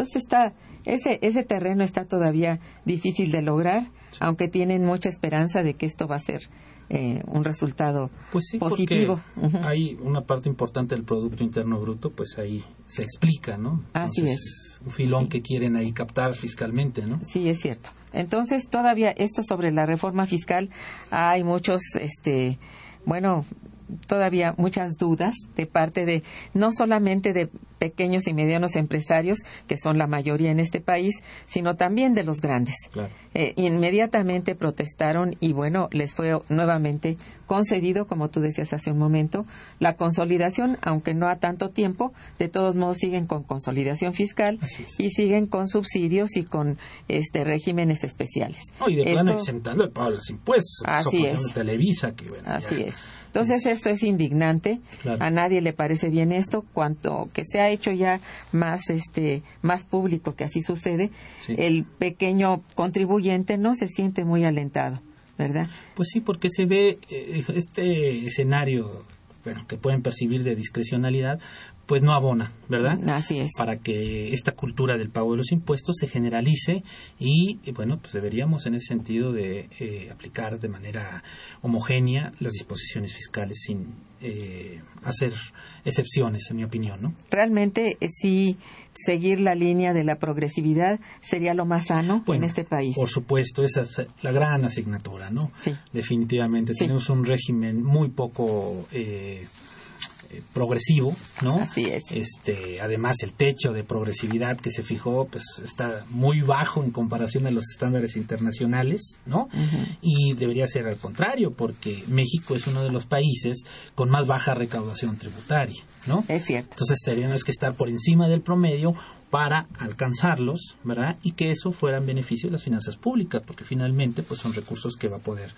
Entonces está ese ese terreno está todavía difícil de lograr, aunque tienen mucha esperanza de que esto va a ser eh, un resultado Pues sí, positivo. hay una parte importante del Producto Interno Bruto, pues ahí se explica, ¿no? Así Entonces, Un filón que quieren ahí captar fiscalmente, ¿no? Sí, es cierto. Entonces, todavía esto sobre la reforma fiscal, hay muchos, este, bueno, todavía muchas dudas de parte de no solamente de pequeños y medianos empresarios, que son la mayoría en este país, sino también de los grandes. Claro. Eh, inmediatamente protestaron y bueno, les fue nuevamente concedido, como tú decías hace un momento, la consolidación, aunque no a tanto tiempo, de todos modos siguen con consolidación fiscal y siguen con subsidios y con este regímenes especiales. No, y de plano Esto- exentando el pago de los impuestos. Así es. Televisa, que bueno, Así ya- es. Entonces eso es indignante. Claro. A nadie le parece bien esto, cuanto que se ha hecho ya más este más público que así sucede, Sí. el pequeño contribuyente no se siente muy alentado, ¿verdad? Pues sí, porque se ve eh, este escenario bueno, que pueden percibir de discrecionalidad, pues no abona, ¿verdad? Así es. Para que esta cultura del pago de los impuestos se generalice y, y, bueno, pues deberíamos en ese sentido de eh, aplicar de manera homogénea las disposiciones fiscales sin eh, hacer excepciones, en mi opinión, ¿no? Realmente eh, sí seguir la línea de la progresividad sería lo más sano Bueno, en este país. Por supuesto, esa es la gran asignatura, ¿no? Sí. Definitivamente. Sí. Tenemos un régimen muy poco eh, progresivo, ¿no? Así es. Este, además, el techo de progresividad que se fijó, pues está muy bajo en comparación a los estándares internacionales, ¿no? Y debería ser al contrario, porque México es uno de los países con más baja recaudación tributaria, ¿no? Es cierto. Entonces tendríamos que estar por encima del promedio para alcanzarlos, ¿verdad? Y que eso fuera en beneficio de las finanzas públicas, porque finalmente pues son recursos que va a poder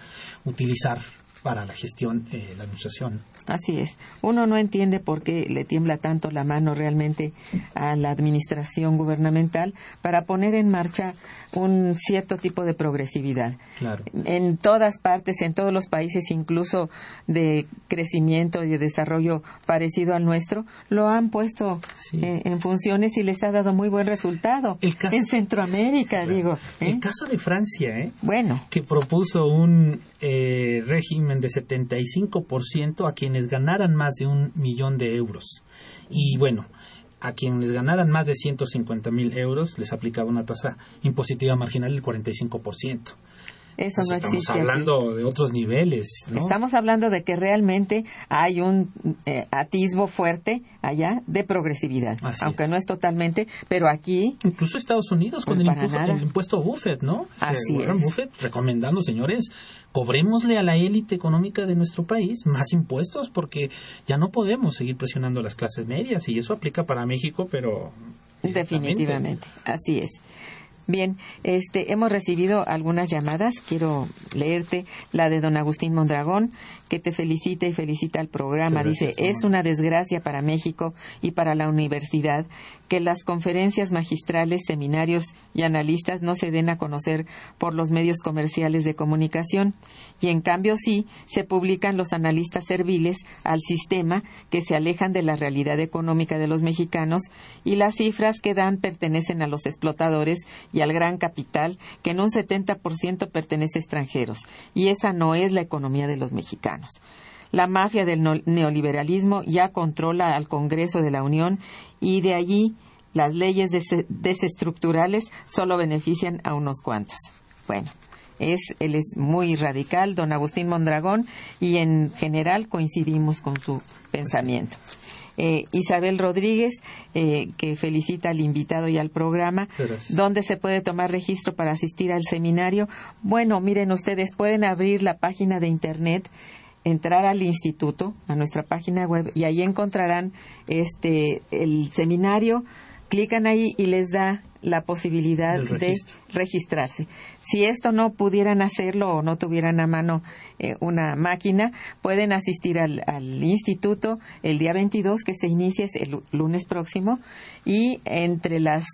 utilizar para la gestión, eh, la administración. Así es. Uno no entiende por qué le tiembla tanto la mano realmente a la administración gubernamental para poner en marcha un cierto tipo de progresividad. Claro. En todas partes, en todos los países, incluso de crecimiento y de desarrollo parecido al nuestro, lo han puesto Sí. eh, en funciones y les ha dado muy buen resultado. El caso- En Centroamérica, digo. ¿eh? El caso de Francia, ¿eh? Bueno, que propuso un eh, régimen de 75% a ganaran más de un millón de euros. Y bueno, a quienes ganaran más de 150 mil euros les aplicaba una tasa impositiva marginal del 45%. Eso no Entonces, estamos existe. aquí. hablando de otros niveles, ¿no? Estamos hablando de que realmente hay un eh, atisbo fuerte allá de progresividad, Así aunque es. no es totalmente, pero aquí Incluso Estados Unidos con Pues el, impuesto, el impuesto Buffett, ¿no? Así Warren es. Buffett recomendando, señores, cobrémosle a la élite económica de nuestro país más impuestos porque ya no podemos seguir presionando a las clases medias y eso aplica para México, pero definitivamente, así es. Bien, este, hemos recibido algunas llamadas. Quiero leerte la de don Agustín Mondragón, que te felicita y felicita al programa. Gracias, Dice, es una desgracia para México y para la universidad que las conferencias magistrales, seminarios y analistas no se den a conocer por los medios comerciales de comunicación y en cambio sí se publican los analistas serviles al sistema que se alejan de la realidad económica de los mexicanos y las cifras que dan pertenecen a los explotadores y al gran capital que en un 70% pertenece a extranjeros y esa no es la economía de los mexicanos. La mafia del no- neoliberalismo ya controla al Congreso de la Unión y de allí las leyes des- desestructurales solo benefician a unos cuantos. Bueno, es, él es muy radical, don Agustín Mondragón, y en general coincidimos con su pensamiento. Eh, Isabel Rodríguez, eh, que felicita al invitado y al programa. ¿Dónde se puede tomar registro para asistir al seminario? Bueno, miren ustedes, pueden abrir la página de internet, entrar al instituto, a nuestra página web, y ahí encontrarán este el seminario, clican ahí y les da la posibilidad de registrarse. Si esto no pudieran hacerlo o no tuvieran a mano eh, una máquina, pueden asistir al, al instituto el día 22, que se inicia es el lu- lunes próximo, y entre las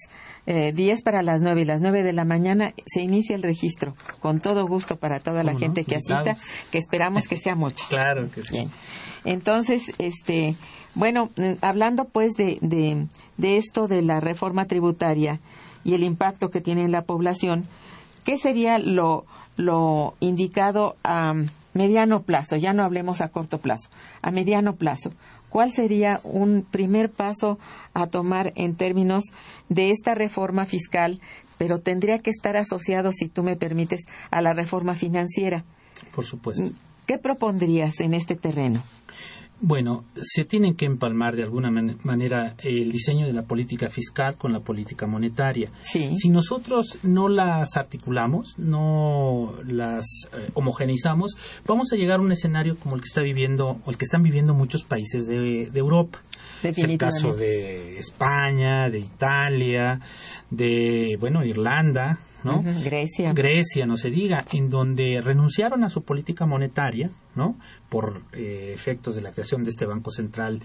eh, 10 para las 9 y las 9 de la mañana se inicia el registro, con todo gusto para toda la gente que asista, que esperamos que sea mucha. Claro que sí. Bien. Entonces, este, bueno, mm, hablando pues de, de, de esto de la reforma tributaria y el impacto que tiene en la población, ¿qué sería lo, lo indicado a mediano plazo? Ya no hablemos a corto plazo, a mediano plazo. ¿Cuál sería un primer paso a tomar en términos de esta reforma fiscal, pero tendría que estar asociado, si tú me permites, a la reforma financiera? Por supuesto. ¿Qué propondrías en este terreno? Bueno, se tiene que empalmar de alguna man- manera el diseño de la política fiscal con la política monetaria. Sí. Si nosotros no las articulamos, no las eh, homogeneizamos, vamos a llegar a un escenario como el que está viviendo o el que están viviendo muchos países de, de Europa. Es el caso de España, de Italia, de bueno Irlanda, ¿no? Grecia. Grecia, no se diga, en donde renunciaron a su política monetaria, ¿no? Por eh, efectos de la creación de este Banco Central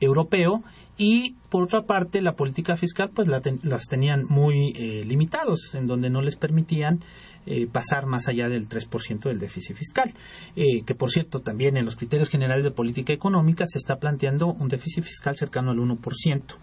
Europeo y por otra parte la política fiscal pues la ten- las tenían muy eh, limitados, en donde no les permitían eh, pasar más allá del 3% del déficit fiscal, Eh, que por cierto también en los criterios generales de política económica se está planteando un déficit fiscal cercano al 1%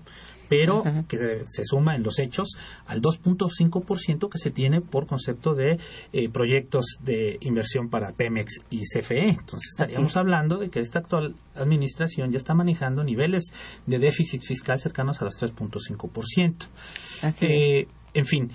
pero Ajá. que se, suma en los hechos al 2.5% que se tiene por concepto de eh, proyectos de inversión para Pemex y CFE. Entonces estaríamos hablando de que esta actual administración ya está manejando niveles de déficit fiscal cercanos a los 3.5%. Así Eh, en fin,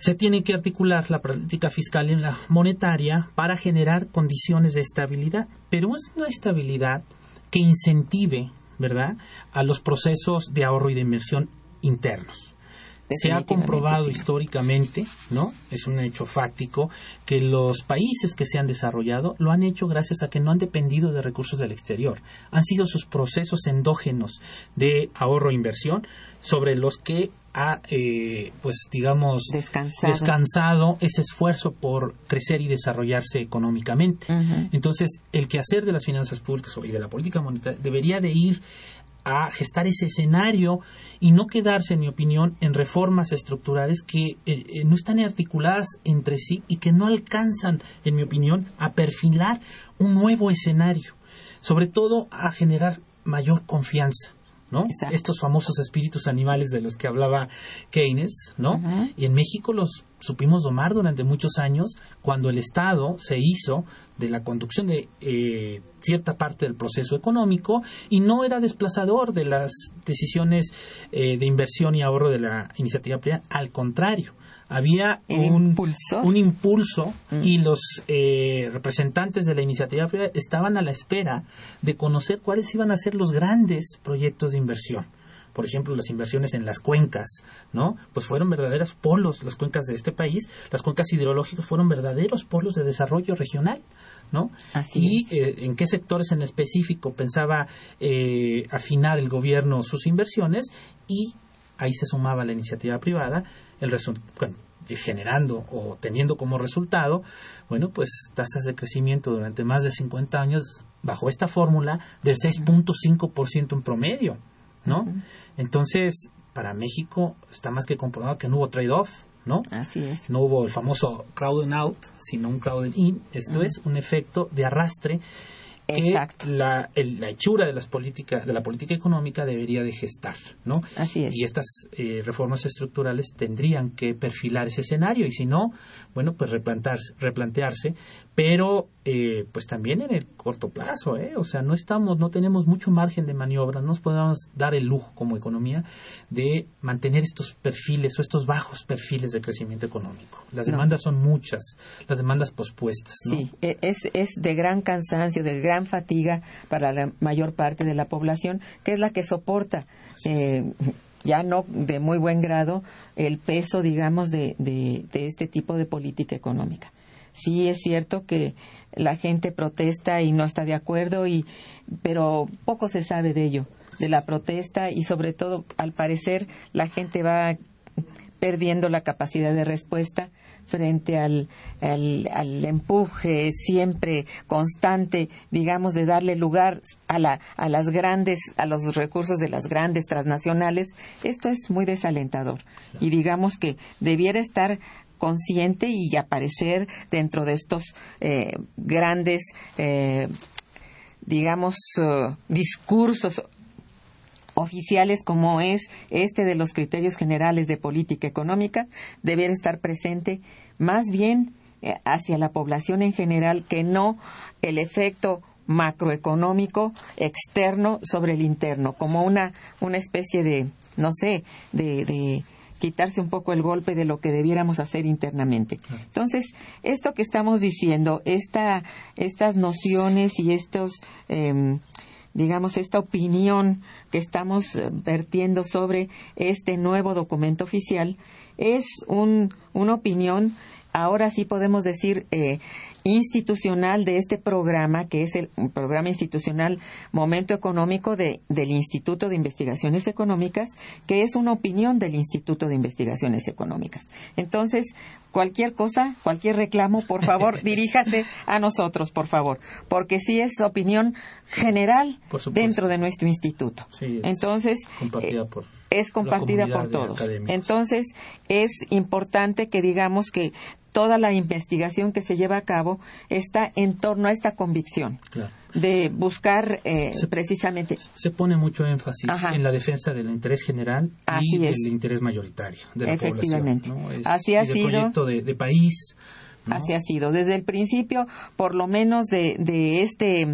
se tiene que articular la política fiscal y la monetaria para generar condiciones de estabilidad, pero es una estabilidad que incentive, ¿verdad?, a los procesos de ahorro y de inversión internos. Se ha comprobado sí. históricamente, ¿no? Es un hecho fáctico que los países que se han desarrollado lo han hecho gracias a que no han dependido de recursos del exterior. Han sido sus procesos endógenos de ahorro e inversión sobre los que ha, eh, pues digamos, Descansado. descansado ese esfuerzo por crecer y desarrollarse económicamente. Entonces, el quehacer de las finanzas públicas y de la política monetaria debería de ir a gestar ese escenario y no quedarse, en mi opinión, en reformas estructurales que eh, eh, no están articuladas entre sí y que no alcanzan, en mi opinión, a perfilar un nuevo escenario, sobre todo a generar mayor confianza. ¿No? Exacto. Estos famosos espíritus animales de los que hablaba Keynes, ¿no? Y en México los supimos domar durante muchos años cuando el Estado se hizo de la conducción de eh, cierta parte del proceso económico y no era desplazador de las decisiones eh, de inversión y ahorro de la iniciativa privada, al contrario. Había un, impulso Mm. y los eh, representantes de la iniciativa privada estaban a la espera de conocer cuáles iban a ser los grandes proyectos de inversión. Por ejemplo, las inversiones en las cuencas, ¿no? Pues fueron verdaderos polos, las cuencas de este país, las cuencas hidrológicas fueron verdaderos polos de desarrollo regional, ¿no? Así y eh, en qué sectores en específico pensaba eh, afinar el gobierno sus inversiones y ahí se sumaba la iniciativa privada, el bueno, generando o teniendo como resultado, bueno, pues tasas de crecimiento durante más de 50 años bajo esta fórmula del 6.5% en promedio, ¿no? Entonces, para México está más que comprobado que no hubo trade-off, ¿no? Así es. No hubo el famoso crowding out, sino un crowding in. Esto es un efecto de arrastre que Exacto. la, el- la hechura de las políticas de la política económica debería de gestar, ¿no? Así es. Y estas eh, reformas estructurales tendrían que perfilar ese escenario y si no, bueno, pues replantarse, replantearse, pero eh, pues también en el corto plazo, ¿eh? O sea, no estamos, no tenemos mucho margen de maniobra, no nos podemos dar el lujo como economía de mantener estos perfiles o estos bajos perfiles de crecimiento económico. Las No. demandas son muchas, las demandas pospuestas, ¿no? Sí, e- es, es de gran cansancio, de gran fatiga para la mayor parte de la población, que es la que soporta, eh, ya no de muy buen grado, el peso, digamos, de, de, de este tipo de política económica. Sí es cierto que la gente protesta y no está de acuerdo, y, pero poco se sabe de ello, de la protesta y sobre todo, al parecer, la gente va perdiendo la capacidad de respuesta frente al, al, empuje siempre constante, digamos, de darle lugar a, la, a las grandes, a los recursos de las grandes transnacionales, esto es muy desalentador. Y digamos que debiera estar consciente y aparecer dentro de estos eh, grandes, eh, digamos, eh, discursos oficiales como es este de los criterios generales de política económica debiera estar presente más bien eh, hacia la población en general que no el efecto macroeconómico externo sobre el interno como una una especie de no sé de, de quitarse un poco el golpe de lo que debiéramos hacer internamente. Entonces, esto que estamos diciendo, esta, estas nociones y estos, em, digamos, esta opinión que estamos eh, vertiendo sobre este nuevo documento oficial es un, una opinión, ahora sí podemos decir, eh, institucional de este programa, que es el programa institucional Momento Económico de, del Instituto de Investigaciones Económicas, que es una opinión del Instituto de Investigaciones Económicas. Entonces, cualquier cosa, cualquier reclamo, por favor, diríjase a nosotros, por favor, porque sí es opinión general dentro de nuestro instituto. Sí, es Entonces, compartida por es compartida por todos. Entonces, es importante que digamos que toda la investigación que se lleva a cabo está en torno a esta convicción Claro. de buscar eh, Se- precisamente Se pone mucho énfacis Ajá. en la defensa del interés general Así y del interés mayoritario de la Efectivamente. población. ¿no? Es- Así ha y del sido. proyecto de, de país. ¿no? Así ha sido. Desde el principio, por lo menos de, de este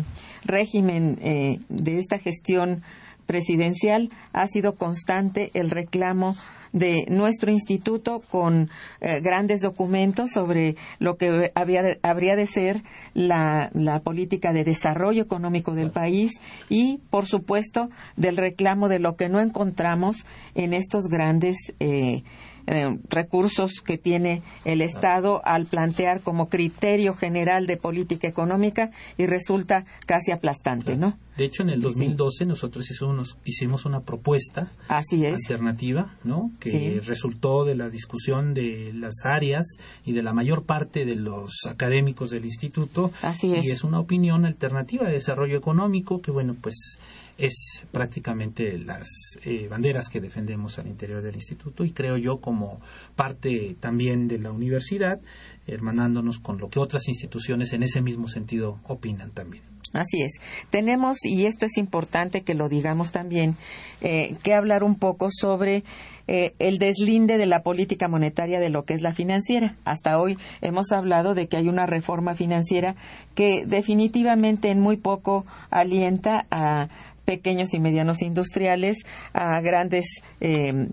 régimen, eh, de esta gestión presidencial, ha sido constante el reclamo de nuestro instituto con eh, grandes documentos sobre lo que había habría de ser la, la política de desarrollo económico del país y, por supuesto, del reclamo de lo que no encontramos en estos grandes eh, eh, recursos que tiene el Estado al plantear como criterio general de política económica y resulta casi aplastante, ¿no? De hecho, en el 2012 nosotros hicimos, hicimos una propuesta Así es. alternativa, ¿no? Que resultó de la discusión de las áreas y de la mayor parte de los académicos del instituto. Así es. Y es una opinión alternativa de desarrollo económico que, bueno, pues es prácticamente las eh, banderas que defendemos al interior del instituto y creo yo como parte también de la universidad, hermanándonos con lo que otras instituciones en ese mismo sentido opinan también. Así es. Tenemos, y esto es importante que lo digamos también, eh, que hablar un poco sobre eh, el deslinde de la política monetaria de lo que es la financiera. Hasta hoy hemos hablado de que hay una reforma financiera que definitivamente en muy poco alienta a pequeños y medianos industriales, a grandes eh,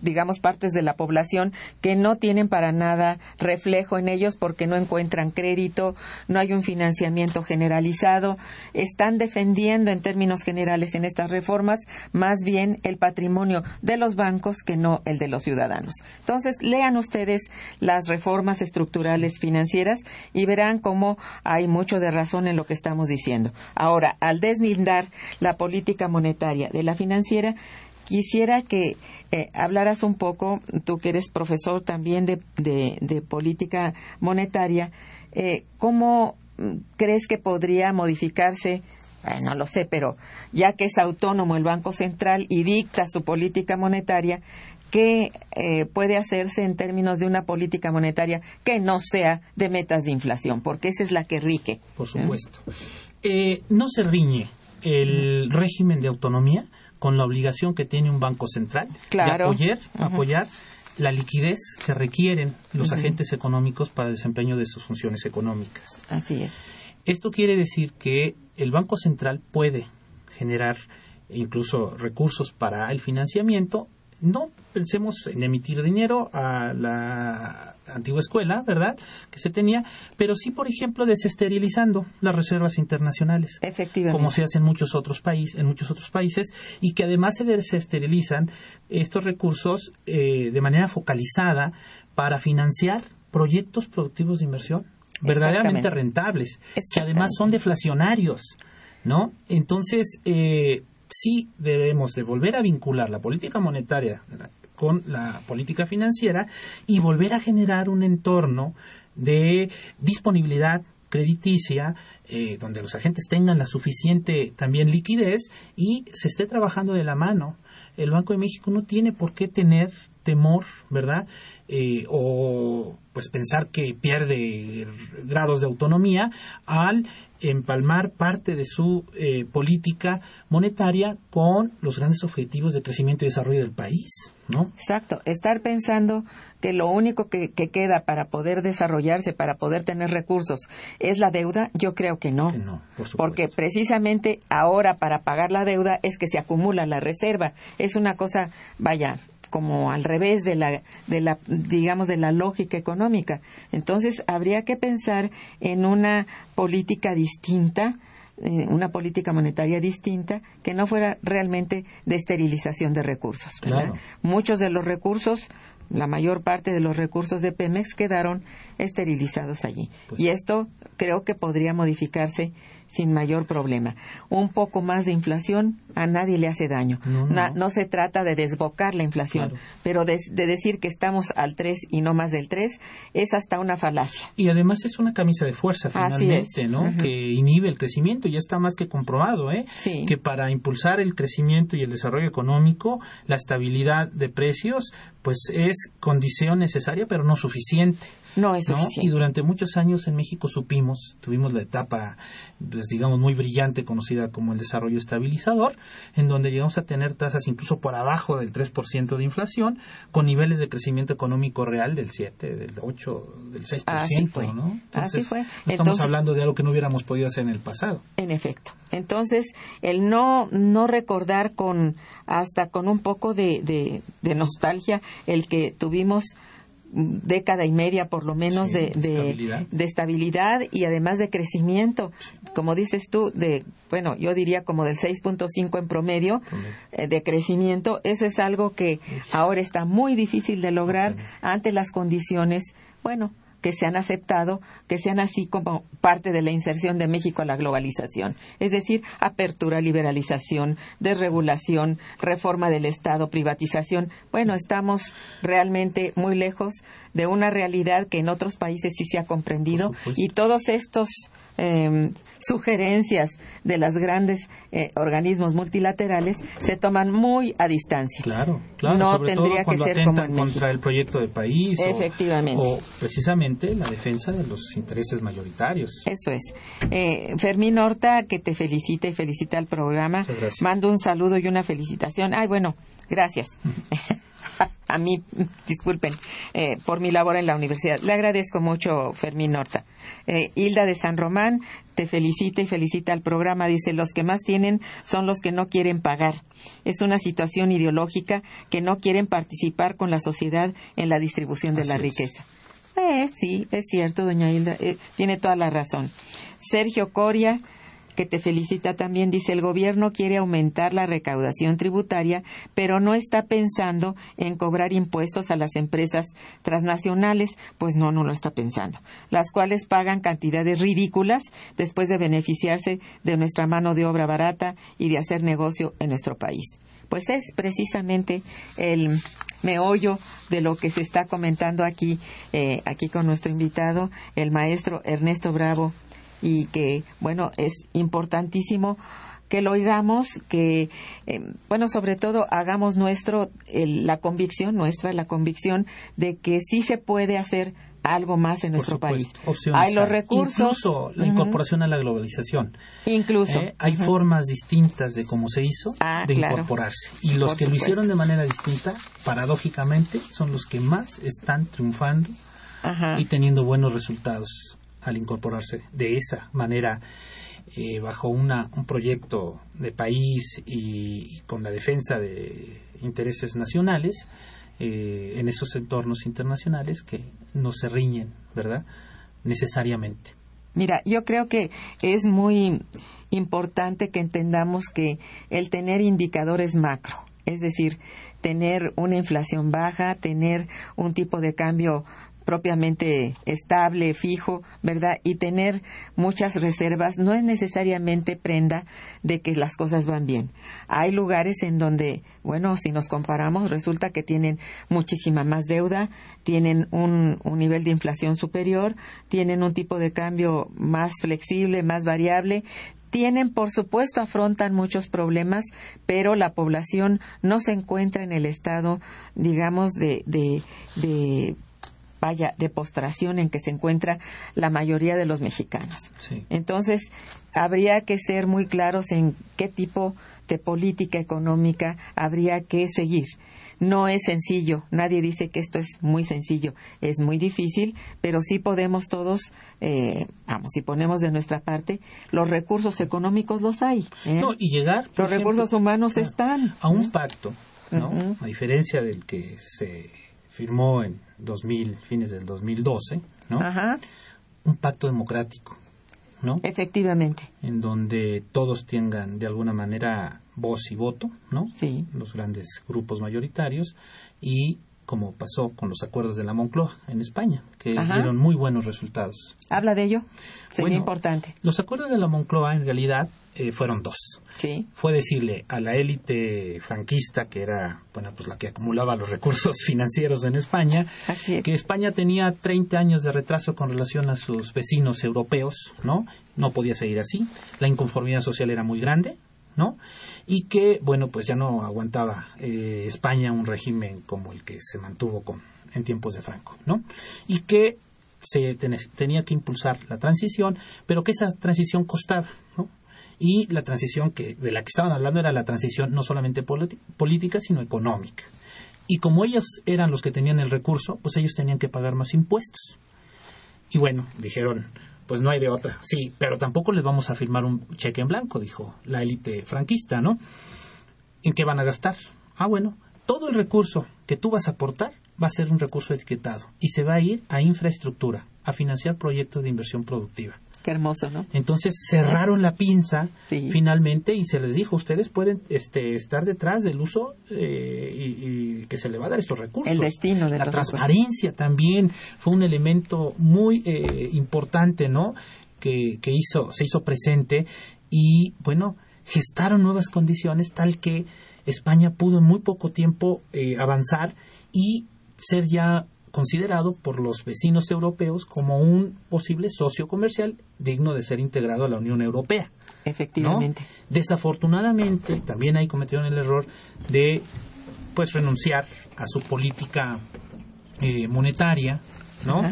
digamos, partes de la población que no tienen para nada reflejo en ellos porque no encuentran crédito, no hay un financiamiento generalizado, están defendiendo en términos generales en estas reformas más bien el patrimonio de los bancos que no el de los ciudadanos. Entonces, lean ustedes las reformas estructurales financieras y verán cómo hay mucho de razón en lo que estamos diciendo. Ahora, al deslindar la política monetaria de la financiera, quisiera que eh, hablaras un poco, tú que eres profesor también de, de, política monetaria, eh, ¿cómo mm, crees que podría modificarse? no lo sé, pero ya que es autónomo el Banco Central y dicta su política monetaria, ¿qué eh, puede hacerse en términos de una política monetaria que no sea de metas de inflación? Porque esa es la que rige. Por supuesto. no se riñe el régimen de autonomía con la obligación que tiene un banco central de apoyar, apoyar la liquidez que requieren los agentes económicos para el desempeño de sus funciones económicas. Así es. Esto quiere decir que el Banco Central puede generar incluso recursos para el financiamiento no pensemos en emitir dinero a la antigua escuela, ¿verdad? Que se tenía, pero sí, por ejemplo, desesterilizando las reservas internacionales. Efectivamente. Como se hace en muchos otros países, en muchos otros países, y que además se desesterilizan estos recursos eh, de manera focalizada para financiar proyectos productivos de inversión verdaderamente rentables, que además son deflacionarios, ¿no? Entonces, eh, sí debemos de volver a vincular la política monetaria con la política financiera y volver a generar un entorno de disponibilidad crediticia eh, donde los agentes tengan la suficiente también liquidez y se esté trabajando de la mano. El Banco de México no tiene por qué tener temor, ¿verdad? Eh, o pues pensar que pierde grados de autonomía al empalmar parte de su eh, política monetaria con los grandes objetivos de crecimiento y desarrollo del país, ¿no? Exacto. Estar pensando que lo único que, queda para poder desarrollarse, para poder tener recursos, es la deuda, yo creo que no. no por porque precisamente ahora para pagar la deuda es que se acumula la reserva. Es una cosa, vaya, como al revés de la, de la, digamos, de la lógica económica. Entonces, habría que pensar en una política distinta, eh, una política monetaria distinta que no fuera realmente de esterilización de recursos. Muchos de los recursos, la mayor parte de los recursos de Pemex quedaron esterilizados allí. Pues y esto creo que podría modificarse sin mayor problema. Un poco más de inflación a nadie le hace daño. No, se trata de desbocar la inflación, pero de, decir que estamos al 3 y no más del 3 es hasta una falacia. Y además es una camisa de fuerza finalmente, ¿no? Que inhibe el crecimiento, ya está más que comprobado, ¿eh? Que para impulsar el crecimiento y el desarrollo económico, la estabilidad de precios, pues es condición necesaria, pero no suficiente. No es Y durante muchos años en México supimos, tuvimos la etapa, pues, digamos, muy brillante conocida como el desarrollo estabilizador, en donde llegamos a tener tasas incluso por abajo del 3% de inflación, con niveles de crecimiento económico real del 7, del 8, del 6%, Así fue. ¿no? Así fue. estamos hablando de algo que no hubiéramos podido hacer en el pasado. En efecto. Entonces, el no, no recordar con, hasta con un poco de, de nostalgia, el que tuvimos década y media por lo menos de, de, estabilidad. y además de crecimiento, como dices tú, de, bueno, yo diría como del 6.5 en promedio eh, de crecimiento, eso es algo que ahora está muy difícil de lograr ante las condiciones, bueno, que se han aceptado, que sean así como parte de la inserción de México a la globalización. Es decir, apertura, liberalización, desregulación, reforma del Estado, privatización. Bueno, estamos realmente muy lejos de una realidad que en otros países sí se ha comprendido y todos estos eh, sugerencias de los grandes eh, organismos multilaterales se toman muy a distancia. Claro, claro. No sobre tendría todo que ser como en contra el proyecto de país o- Efectivamente. o, precisamente la defensa de los intereses mayoritarios. Eso es. Eh, Fermín Horta, que te felicita y felicita al programa. Muchas gracias. Mando un saludo y una felicitación. Ay, bueno, gracias. A mí, disculpen, eh, por mi labor en la universidad. Le agradezco mucho, Fermín Horta. Eh, Hilda de San Román te felicita y felicita al programa. Dice, los que más tienen son los que no quieren pagar. Es una situación ideológica que no quieren participar con la sociedad en la distribución de la es. riqueza. Eh, sí, es cierto, doña Hilda, eh, tiene toda la razón. Sergio Coria, que te felicita también, dice, el gobierno quiere aumentar la recaudación tributaria, pero no está pensando en cobrar impuestos a las empresas transnacionales, pues no, no lo está pensando, las cuales pagan cantidades ridículas después de beneficiarse de nuestra mano de obra barata y de hacer negocio en nuestro país. Pues es precisamente el meollo de lo que se está comentando aquí, eh, aquí con nuestro invitado, el maestro Ernesto Bravo, y que, bueno, es importantísimo que lo oigamos, que, eh, bueno, sobre todo hagamos nuestro, el- la convicción, nuestra, la convicción de que sí se puede hacer algo más en Por nuestro país. supuesto, opciones Hay los recursos. Incluso la incorporación a la globalización. Incluso. ¿eh? Hay formas distintas de cómo se hizo Ah, de claro. incorporarse. Y los Por que lo hicieron de manera distinta, paradójicamente, son los que más están triunfando Ajá. y teniendo buenos resultados al incorporarse de esa manera eh, bajo una, un proyecto de país y, con la defensa de intereses nacionales eh, en esos entornos internacionales que no se riñen, ¿verdad? Necesariamente. Mira, yo creo que es muy importante que entendamos que el tener indicadores macro, es decir, tener una inflación baja, tener un tipo de cambio propiamente estable, fijo, ¿verdad? Y tener muchas reservas no es necesariamente prenda de que las cosas van bien. Hay lugares en donde, bueno, si nos comparamos, resulta que tienen muchísima más deuda, tienen un, un nivel de inflación superior, tienen un tipo de cambio más flexible, más variable, tienen, por supuesto, afrontan muchos problemas, pero la población no se encuentra en el estado, digamos, de, de, de vaya, de postración en que se encuentra la mayoría de los mexicanos. Sí. Entonces, habría que ser muy claros en qué tipo de política económica habría que seguir. No es sencillo, nadie dice que esto es muy sencillo, es muy difícil, pero sí podemos todos, eh, vamos, si ponemos de nuestra parte, los recursos económicos los hay. ¿eh? No, y llegar los ejemplo, recursos humanos a- están. a un pacto, ¿no? A diferencia del que se firmó en 2000, fines del 2012, ¿no? Ajá, Un pacto democrático, ¿no? efectivamente, En donde todos tengan de alguna manera voz y voto, ¿no? sí. Los grandes grupos mayoritarios y como pasó con los acuerdos de la Moncloa en España, que Ajá. dieron muy buenos resultados. Habla de ello, sería Bueno, importante. Los acuerdos de la Moncloa en realidad eh, fueron dos. Sí, fue decirle a la élite franquista, que era bueno, pues la que acumulaba los recursos financieros en España, es. que España tenía 30 años de retraso con relación a sus vecinos europeos, ¿no? No podía seguir así. La inconformidad social era muy grande, ¿no? Y que, bueno, pues ya no aguantaba eh, España un régimen como el que se mantuvo con, en tiempos de Franco, ¿no? Y que se ten- tenía que impulsar la transición, pero que esa transición costaba, ¿no? Y la transición que de la que estaban hablando era la transición no solamente política, sino económica. Y como ellos eran los que tenían el recurso, pues ellos tenían que pagar más impuestos. Y bueno, dijeron, pues no hay de otra. Sí, pero tampoco les vamos a firmar un cheque en blanco, dijo la élite franquista, ¿no? ¿En qué van a gastar? Ah, bueno, todo el recurso que tú vas a aportar va a ser un recurso etiquetado y se va a ir a infraestructura, a financiar proyectos de inversión productiva. Qué hermoso, ¿no? Entonces cerraron la pinza Sí. finalmente y se les dijo, ustedes pueden este, estar detrás del uso eh, y, y que, se le va a dar estos recursos. El destino de La los transparencia también fue un elemento muy eh, importante, ¿no? Que, que hizo, se hizo presente y, bueno, gestaron nuevas condiciones tal que España pudo en muy poco tiempo eh, avanzar y ser ya considerado por los vecinos europeos como un posible socio comercial digno de ser integrado a la Unión Europea. ¿no? Efectivamente. Desafortunadamente, también ahí cometieron el error de pues renunciar a su política eh, monetaria, ¿no?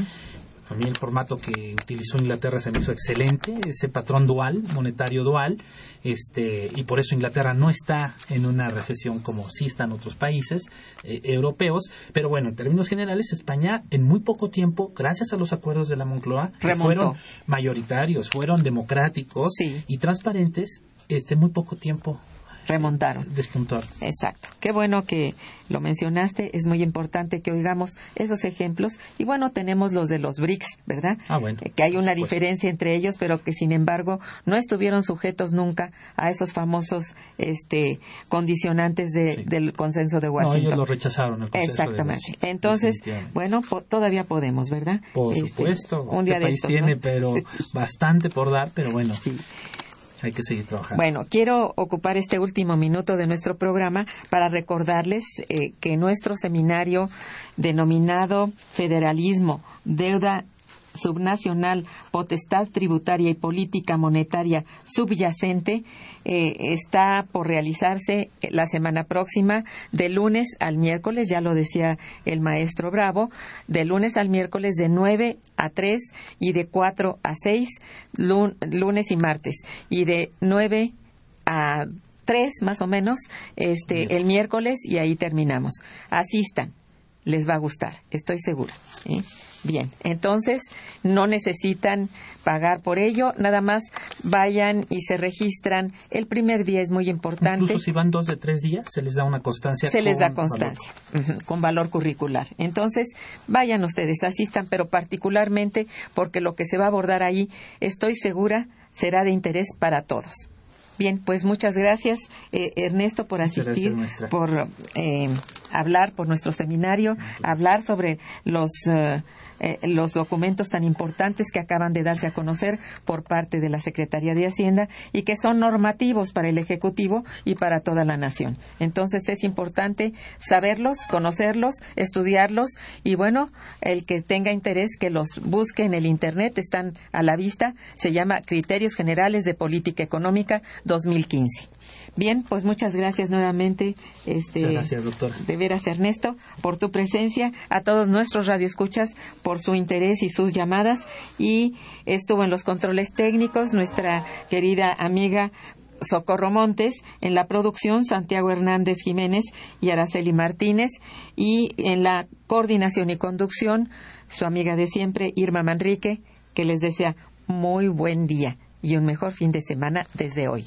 A mí el formato que utilizó Inglaterra se me hizo excelente, ese patrón dual, monetario dual, este, y por eso Inglaterra no está en una recesión como sí están otros países eh, europeos, pero bueno, en términos generales, España en muy poco tiempo, gracias a los acuerdos de la Moncloa, Remontó. fueron mayoritarios, fueron democráticos Sí. y transparentes, este, muy poco tiempo Remontaron. despuntar. Exacto. Qué bueno que lo mencionaste. Es muy importante que oigamos esos ejemplos. Y bueno, tenemos los de los BRICS, ¿verdad? Ah, bueno, Eh, Que hay una diferencia entre ellos, pero que sin embargo no estuvieron sujetos nunca a esos famosos este, condicionantes de- Sí. del consenso de No, Washington. ellos lo rechazaron. El de Exactamente. Washington, Entonces, bueno, po- todavía podemos, ¿verdad? Por Este, supuesto, un este día de país estos, tiene, ¿no? pero bastante por dar, pero bueno, Sí. Hay que seguir trabajando. Bueno, quiero ocupar este último minuto de nuestro programa para recordarles eh, que nuestro seminario denominado Federalismo, Deuda subnacional, potestad tributaria y política monetaria subyacente eh, está por realizarse la semana próxima de lunes al miércoles, ya lo decía el maestro Bravo, de lunes al miércoles de 9 a 3 y de 4 a 6 lun- lunes y martes y de 9 a 3 más o menos este el miércoles y ahí terminamos. Asistan, les va a gustar, estoy segura. ¿eh? Bien, entonces no necesitan pagar por ello, nada más vayan y se registran. El primer día es muy importante. Incluso si van dos de tres días, se les da una constancia. Se les da valor. constancia, con valor curricular. Entonces, vayan ustedes, asistan, pero particularmente porque lo que se va a abordar ahí, estoy segura, será de interés para todos. Bien, pues muchas gracias, eh, Ernesto, por asistir, gracias, por eh, hablar por nuestro seminario, hablar sobre los eh, eh, los documentos tan importantes que acaban de darse a conocer por parte de la Secretaría de Hacienda y que son normativos para el Ejecutivo y para toda la nación. Entonces es importante saberlos, conocerlos, estudiarlos y bueno, el que tenga interés que los busque en el Internet, están a la vista, se llama Criterios Generales de Política Económica 2015. Bien, pues muchas gracias nuevamente. Este, Muchas gracias, doctora. de veras, Ernesto, por tu presencia, a todos nuestros radioescuchas por su interés y sus llamadas. Y estuvo en los controles técnicos nuestra querida amiga Socorro Montes, en la producción Santiago Hernández Jiménez y Araceli Martínez, y en la coordinación y conducción su amiga de siempre, Irma Manrique, que les desea muy buen día y un mejor fin de semana desde hoy.